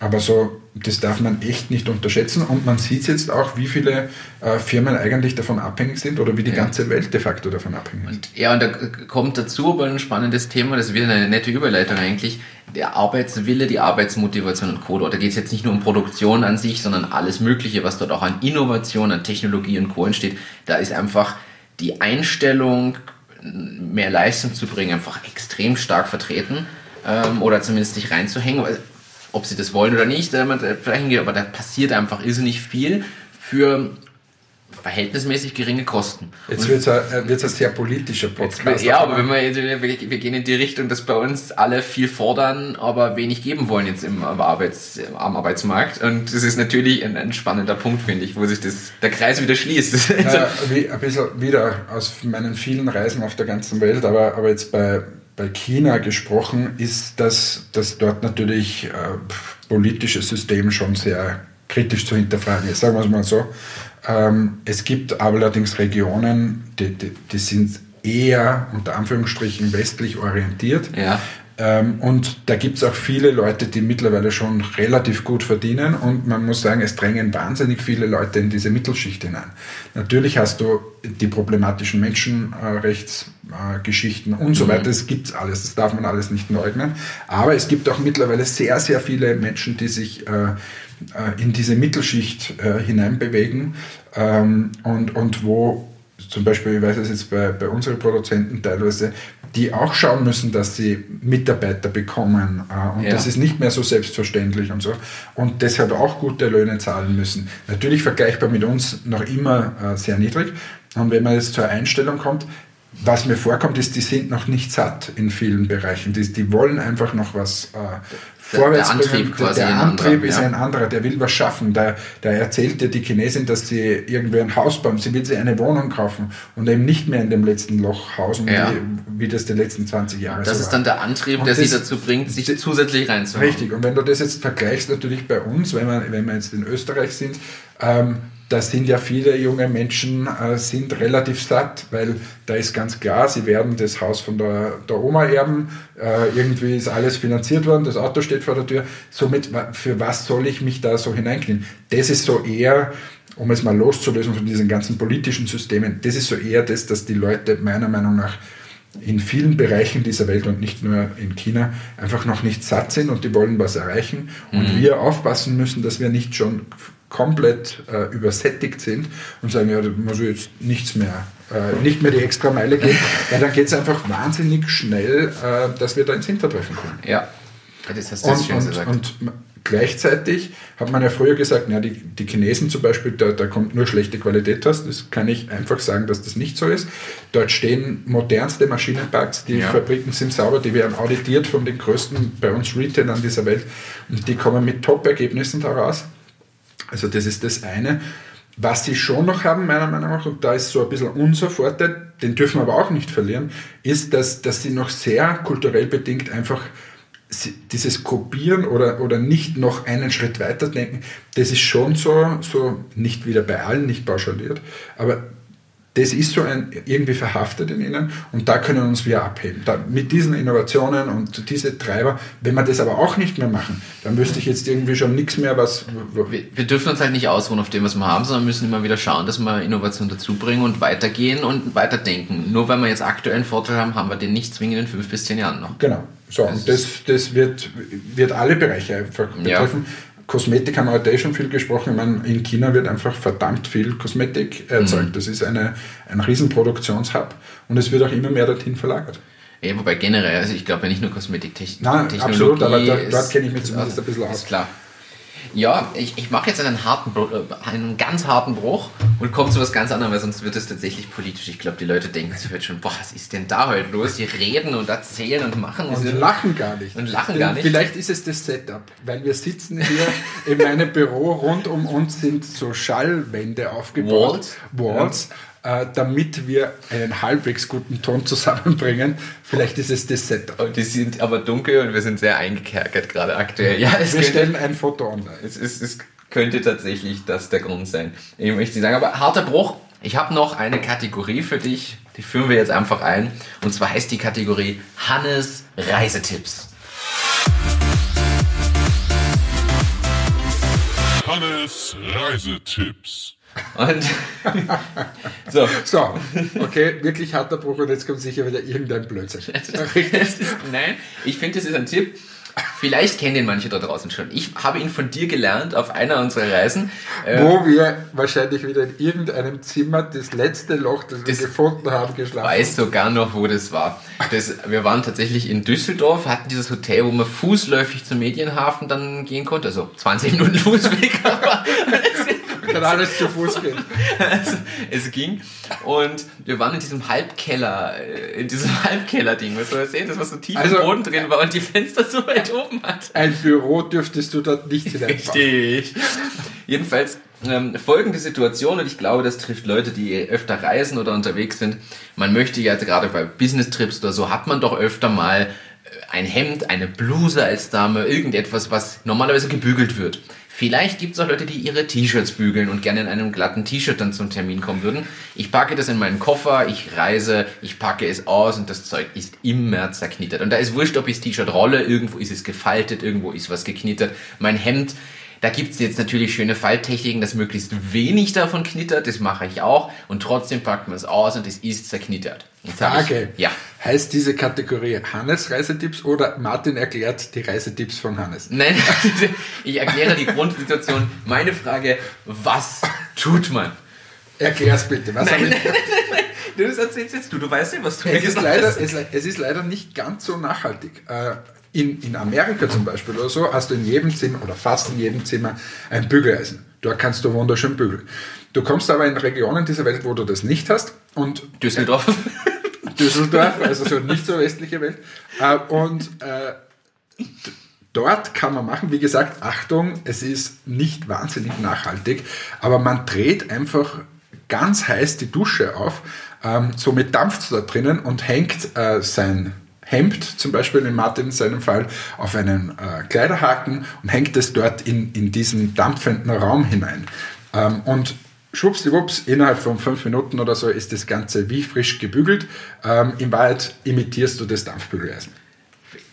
Aber so, das darf man echt nicht unterschätzen. Und man sieht jetzt auch, wie viele äh, Firmen eigentlich davon abhängig sind oder wie die ja. ganze Welt de facto davon abhängig ist. Ja, und da kommt dazu aber ein spannendes Thema, das wird eine nette Überleitung eigentlich. Der Arbeitswille, die Arbeitsmotivation und Co. Da geht es jetzt nicht nur um Produktion an sich, sondern alles Mögliche, was dort auch an Innovation, an Technologie und Co. entsteht. Da ist einfach die Einstellung, mehr Leistung zu bringen, einfach extrem stark vertreten ähm, oder zumindest sich reinzuhängen ob sie das wollen oder nicht, äh, aber da passiert einfach irrsinnig viel für verhältnismäßig geringe Kosten. Jetzt wird es ein, ein, sehr politischer Podcast. ja, aber wenn wir, wir, gehen in die Richtung, dass bei uns alle viel fordern, aber wenig geben wollen jetzt im Arbeits, am Arbeitsmarkt. Und das ist natürlich ein, ein spannender Punkt, finde ich, wo sich das, der Kreis wieder schließt. Ja, wie, ein bisschen wieder aus meinen vielen Reisen auf der ganzen Welt, aber, aber jetzt bei, bei China gesprochen, ist, dass, dass dort natürlich äh, politische System schon sehr kritisch zu hinterfragen ist, sagen wir es mal so. Ähm, es gibt allerdings Regionen, die, die, die, sind eher unter Anführungsstrichen westlich orientiert. Ja. Ähm, und da gibt es auch viele Leute, die mittlerweile schon relativ gut verdienen und man muss sagen, es drängen wahnsinnig viele Leute in diese Mittelschicht hinein. Natürlich hast du die problematischen Menschenrechtsgeschichten und so mhm. weiter, das gibt es alles, das darf man alles nicht leugnen, aber es gibt auch mittlerweile sehr, sehr viele Menschen, die sich äh, äh in diese Mittelschicht äh, hineinbewegen ähm, und, und wo zum Beispiel, ich weiß es jetzt bei, bei unseren Produzenten teilweise, die auch schauen müssen, dass sie Mitarbeiter bekommen. Äh, und ja. das ist nicht mehr so selbstverständlich und so. Und deshalb auch gute Löhne zahlen müssen. Natürlich vergleichbar mit uns noch immer äh, sehr niedrig. Und wenn man jetzt zur Einstellung kommt, was mir vorkommt, ist, die sind noch nicht satt in vielen Bereichen. Die, die wollen einfach noch was äh, vorwärts der Antrieb quasi Der Antrieb anderer, ist ja. ein anderer, der will was schaffen. Der, der erzählt dir die Chinesin, dass sie irgendwie ein Haus bauen, sie will sich eine Wohnung kaufen und eben nicht mehr in dem letzten Loch hausen, ja. wie, wie, das die letzten 20 Jahre Das so ist dann der Antrieb, und der das, sie dazu bringt, sich das, zusätzlich reinzuholen. Richtig, und wenn du das jetzt vergleichst natürlich bei uns, wenn wir, wenn wir jetzt in Österreich sind, ähm, da sind ja viele junge Menschen äh, sind relativ satt, weil da ist ganz klar, sie werden das Haus von der, der Oma erben, äh, irgendwie ist alles finanziert worden, das Auto steht vor der Tür. Somit, für was soll ich mich da so hineinknien? Das ist so eher, um es mal loszulösen von diesen ganzen politischen Systemen, das ist so eher das, dass die Leute meiner Meinung nach in vielen Bereichen dieser Welt und nicht nur in China einfach noch nicht satt sind und die wollen was erreichen. Und mhm. wir aufpassen müssen, dass wir nicht schon komplett äh, übersättigt sind und sagen, ja, da muss ich jetzt nichts mehr, äh, nicht mehr die extra Meile gehen, weil dann geht es einfach wahnsinnig schnell, äh, dass wir da ins Hintertreffen kommen. Ja, das hast du und, schön und, gesagt. Und gleichzeitig hat man ja früher gesagt, na, die, die Chinesen zum Beispiel, da, da kommt nur schlechte Qualität raus. Das kann ich einfach sagen, dass das nicht so ist. Dort stehen modernste Maschinenparks, die ja. Fabriken sind sauber, die werden auditiert von den größten bei uns Retailern dieser Welt und die kommen mit Top-Ergebnissen daraus. Also das ist das eine. Was sie schon noch haben, meiner Meinung nach, und da ist so ein bisschen unser Vorteil, den dürfen wir aber auch nicht verlieren, ist, dass, dass sie noch sehr kulturell bedingt einfach dieses Kopieren oder, oder nicht noch einen Schritt weiter denken, das ist schon so, so, nicht wieder bei allen, nicht pauschaliert, aber das ist so ein, irgendwie verhaftet in ihnen und da können uns wir abheben. Da, mit diesen Innovationen und diese Treiber, wenn wir das aber auch nicht mehr machen, dann wüsste ich jetzt irgendwie schon nichts mehr, was. Wir, wir, dürfen uns halt nicht ausruhen auf dem, was wir haben, sondern müssen immer wieder schauen, dass wir Innovation dazu bringen und weitergehen und weiterdenken. Nur weil wir jetzt aktuell einen Vorteil haben, haben wir den nicht zwingend in fünf bis zehn Jahren noch. Genau. So, das und das, das wird, wird alle Bereiche einfach betreffen. Ja. Kosmetik haben wir heute eh schon viel gesprochen. Ich meine, in China wird einfach verdammt viel Kosmetik erzeugt. Mhm. Das ist eine, ein Riesenproduktionshub und es wird auch immer mehr dorthin verlagert. Ja, wobei generell, also ich glaube ja nicht nur Kosmetiktechnik. Nein, absolut, aber da, dort kenne ich mich zumindest ein bisschen aus. Ist klar. Ja, ich, ich mache jetzt einen harten, äh, einen ganz harten Bruch und komme zu was ganz anderem, weil sonst wird es tatsächlich politisch. Ich glaube, die Leute denken sich heute schon, boah, was ist denn da heute los? Die reden und erzählen und machen. Und sie lachen gar nicht. Und lachen gar nicht. Vielleicht ist es das Setup, weil wir sitzen hier in meinem Büro, rund um uns sind so Schallwände aufgebaut. Walls. Walls. Ja damit wir einen halbwegs guten Ton zusammenbringen. Vielleicht ist es das Setup. Und die sind aber dunkel und wir sind sehr eingekerkert gerade aktuell. Ja, wir stellen ein Foto online. Es, es, es könnte tatsächlich das der Grund sein. Ich möchte sagen, aber harter Bruch. Ich habe noch eine Kategorie für dich, die führen wir jetzt einfach ein. Und zwar heißt die Kategorie Hannes Reisetipps. Hannes Reisetipps. Und so. So, okay, wirklich harter Bruch und jetzt kommt sicher wieder irgendein Blödsinn. Ist, nein, ich finde, das ist ein Tipp. Vielleicht kennen den manche da draußen schon. Ich habe ihn von dir gelernt auf einer unserer Reisen. Äh, Wo wir wahrscheinlich wieder in irgendeinem Zimmer das letzte Loch, das wir Das gefunden haben, geschlafen weiß sogar noch, wo das war. Das, wir waren tatsächlich in Düsseldorf, hatten dieses Hotel, wo man fußläufig zum Medienhafen dann gehen konnte. Also 20 Minuten Fußweg, aber Kann alles zu Fuß gehen. also, es ging. Und wir waren in diesem Halbkeller, äh, in diesem Halbkeller-Ding. Was soll ich sehen? Das war so tief Also- im Boden drin war und die Fenster so weit oben hat. Ein Büro dürftest du dort nicht hineinfahren. Richtig. Jedenfalls ähm, folgende Situation, und ich glaube, das trifft Leute, die öfter reisen oder unterwegs sind. Man möchte ja gerade bei Business-Trips oder so, hat man doch öfter mal äh, ein Hemd, eine Bluse als Dame, irgendetwas, was normalerweise gebügelt wird. Vielleicht gibt es auch Leute, die ihre T-Shirts bügeln und gerne in einem glatten T-Shirt dann zum Termin kommen würden. Ich packe das in meinen Koffer, ich reise, ich packe es aus und das Zeug ist immer zerknittert. Und da ist wurscht, ob ich das T-Shirt rolle, irgendwo ist es gefaltet, irgendwo ist was geknittert. Mein Hemd, da gibt es jetzt natürlich schöne Falltechniken, dass möglichst wenig davon knittert, das mache ich auch. Und trotzdem packt man es aus und es ist zerknittert. Frage. Ich, ja. Heißt diese Kategorie Hannes Reisetipps oder Martin erklärt die Reisetipps von Hannes? Nein, ich erkläre die Grundsituation. Meine Frage, was tut man? Erklär's bitte. Was Nein, ich, nein, nein, nein. Du, erzählst jetzt du, du weißt ja, was du es, ist leider, es, es ist leider nicht ganz so nachhaltig. Äh, In, in Amerika zum Beispiel oder so hast du in jedem Zimmer oder fast in jedem Zimmer ein Bügeleisen. Dort kannst du wunderschön bügeln. Du kommst aber in Regionen dieser Welt, wo du das nicht hast und Düsseldorf. Düsseldorf, also so nicht so westliche Welt. Äh, und äh, dort kann man machen, wie gesagt, Achtung, es ist nicht wahnsinnig nachhaltig, aber man dreht einfach ganz heiß die Dusche auf, ähm, somit dampft es da drinnen und hängt äh, sein Hemd, zum Beispiel in Martin in seinem Fall, auf einen äh, Kleiderhaken und hängt es dort in, in diesen dampfenden Raum hinein. Ähm, und schwuppsdiwupps, innerhalb von fünf Minuten oder so ist das Ganze wie frisch gebügelt. Ähm, in Wahrheit imitierst du das Dampfbügeleisen.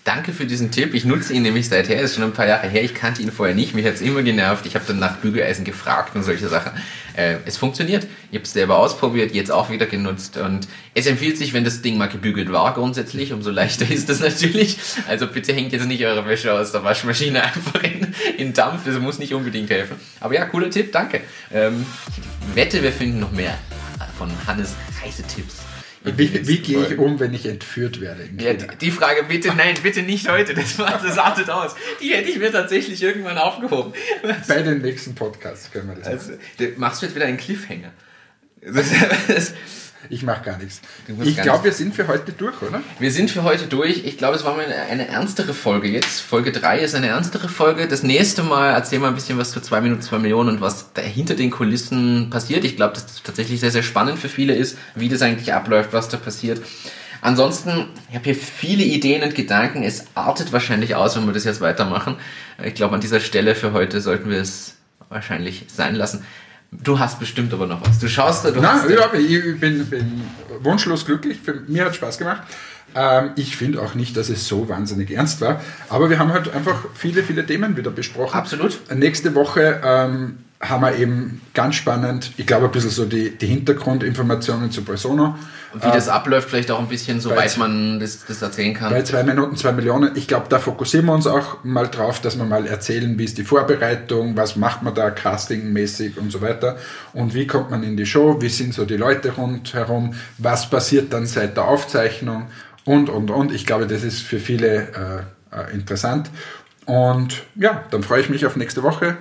Danke für diesen Tipp. Ich nutze ihn nämlich seither. Ist schon ein paar Jahre her. Ich kannte ihn vorher nicht. Mich hat es immer genervt. Ich habe dann nach Bügeleisen gefragt und solche Sachen. Äh, es funktioniert. Ich habe es selber ausprobiert, jetzt auch wieder genutzt. Und es empfiehlt sich, wenn das Ding mal gebügelt war, grundsätzlich. Umso leichter ist das natürlich. Also bitte hängt jetzt nicht eure Wäsche aus der Waschmaschine einfach in, in Dampf. Das muss nicht unbedingt helfen. Aber ja, cooler Tipp. Danke. Ähm, ich wette, wir finden noch mehr von Hannes Reisetipps. Wie, wie gehe ich um, wenn ich entführt werde? Ja, die, die Frage bitte, nein, bitte nicht heute, das, das artet aus. Die hätte ich mir tatsächlich irgendwann aufgehoben. Bei den nächsten Podcasts können wir das Also, machen. machst du jetzt wieder einen Cliffhanger. Das, das, Ich mache gar nichts. Ich glaube, wir sind für heute durch, oder? wir sind für heute durch. Ich glaube, es war mal eine, eine ernstere Folge jetzt. Folge 3 ist eine ernstere Folge. Das nächste Mal erzählen wir ein bisschen was zu 2 Minuten 2 Millionen und was da hinter den Kulissen passiert. Ich glaube, dass das tatsächlich sehr, sehr spannend für viele ist, wie das eigentlich abläuft, was da passiert. Ansonsten, ich habe hier viele Ideen und Gedanken. Es artet wahrscheinlich aus, wenn wir das jetzt weitermachen. Ich glaube, an dieser Stelle für heute sollten wir es wahrscheinlich sein lassen. Du hast bestimmt aber noch was. Du schaust da, du Nein, nicht. ich bin, bin wunschlos glücklich. Für, mir hat Spaß gemacht. Ähm, ich finde auch nicht, dass es so wahnsinnig ernst war. Aber wir haben halt einfach viele, viele Themen wieder besprochen. Absolut. Nächste Woche ähm, haben wir eben ganz spannend, ich glaube, ein bisschen so die, die Hintergrundinformationen zu Persona. wie das abläuft, vielleicht auch ein bisschen, soweit man das, das erzählen kann. Bei zwei Minuten, zwei Millionen. Ich glaube, da fokussieren wir uns auch mal drauf, dass wir mal erzählen, wie ist die Vorbereitung, was macht man da castingmäßig und so weiter. Und wie kommt man in die Show, wie sind so die Leute rundherum, was passiert dann seit der Aufzeichnung und, und, und. Ich glaube, das ist für viele äh, äh, interessant. Und ja, dann freue ich mich auf nächste Woche.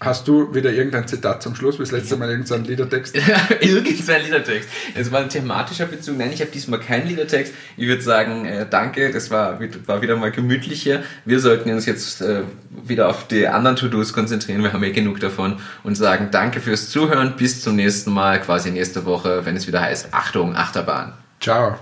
Hast du wieder irgendein Zitat zum Schluss, wie das letzte Mal irgendein Liedertext? Irgendein Liedertext. Es war ein thematischer Bezug. Nein, ich habe diesmal keinen Liedertext. Ich würde sagen, äh, danke, das war, war wieder mal gemütlich hier. Wir sollten uns jetzt äh, wieder auf die anderen To-Dos konzentrieren. Wir haben ja genug davon. Und sagen danke fürs Zuhören. Bis zum nächsten Mal, quasi nächste Woche, wenn es wieder heißt Achtung, Achterbahn. Ciao.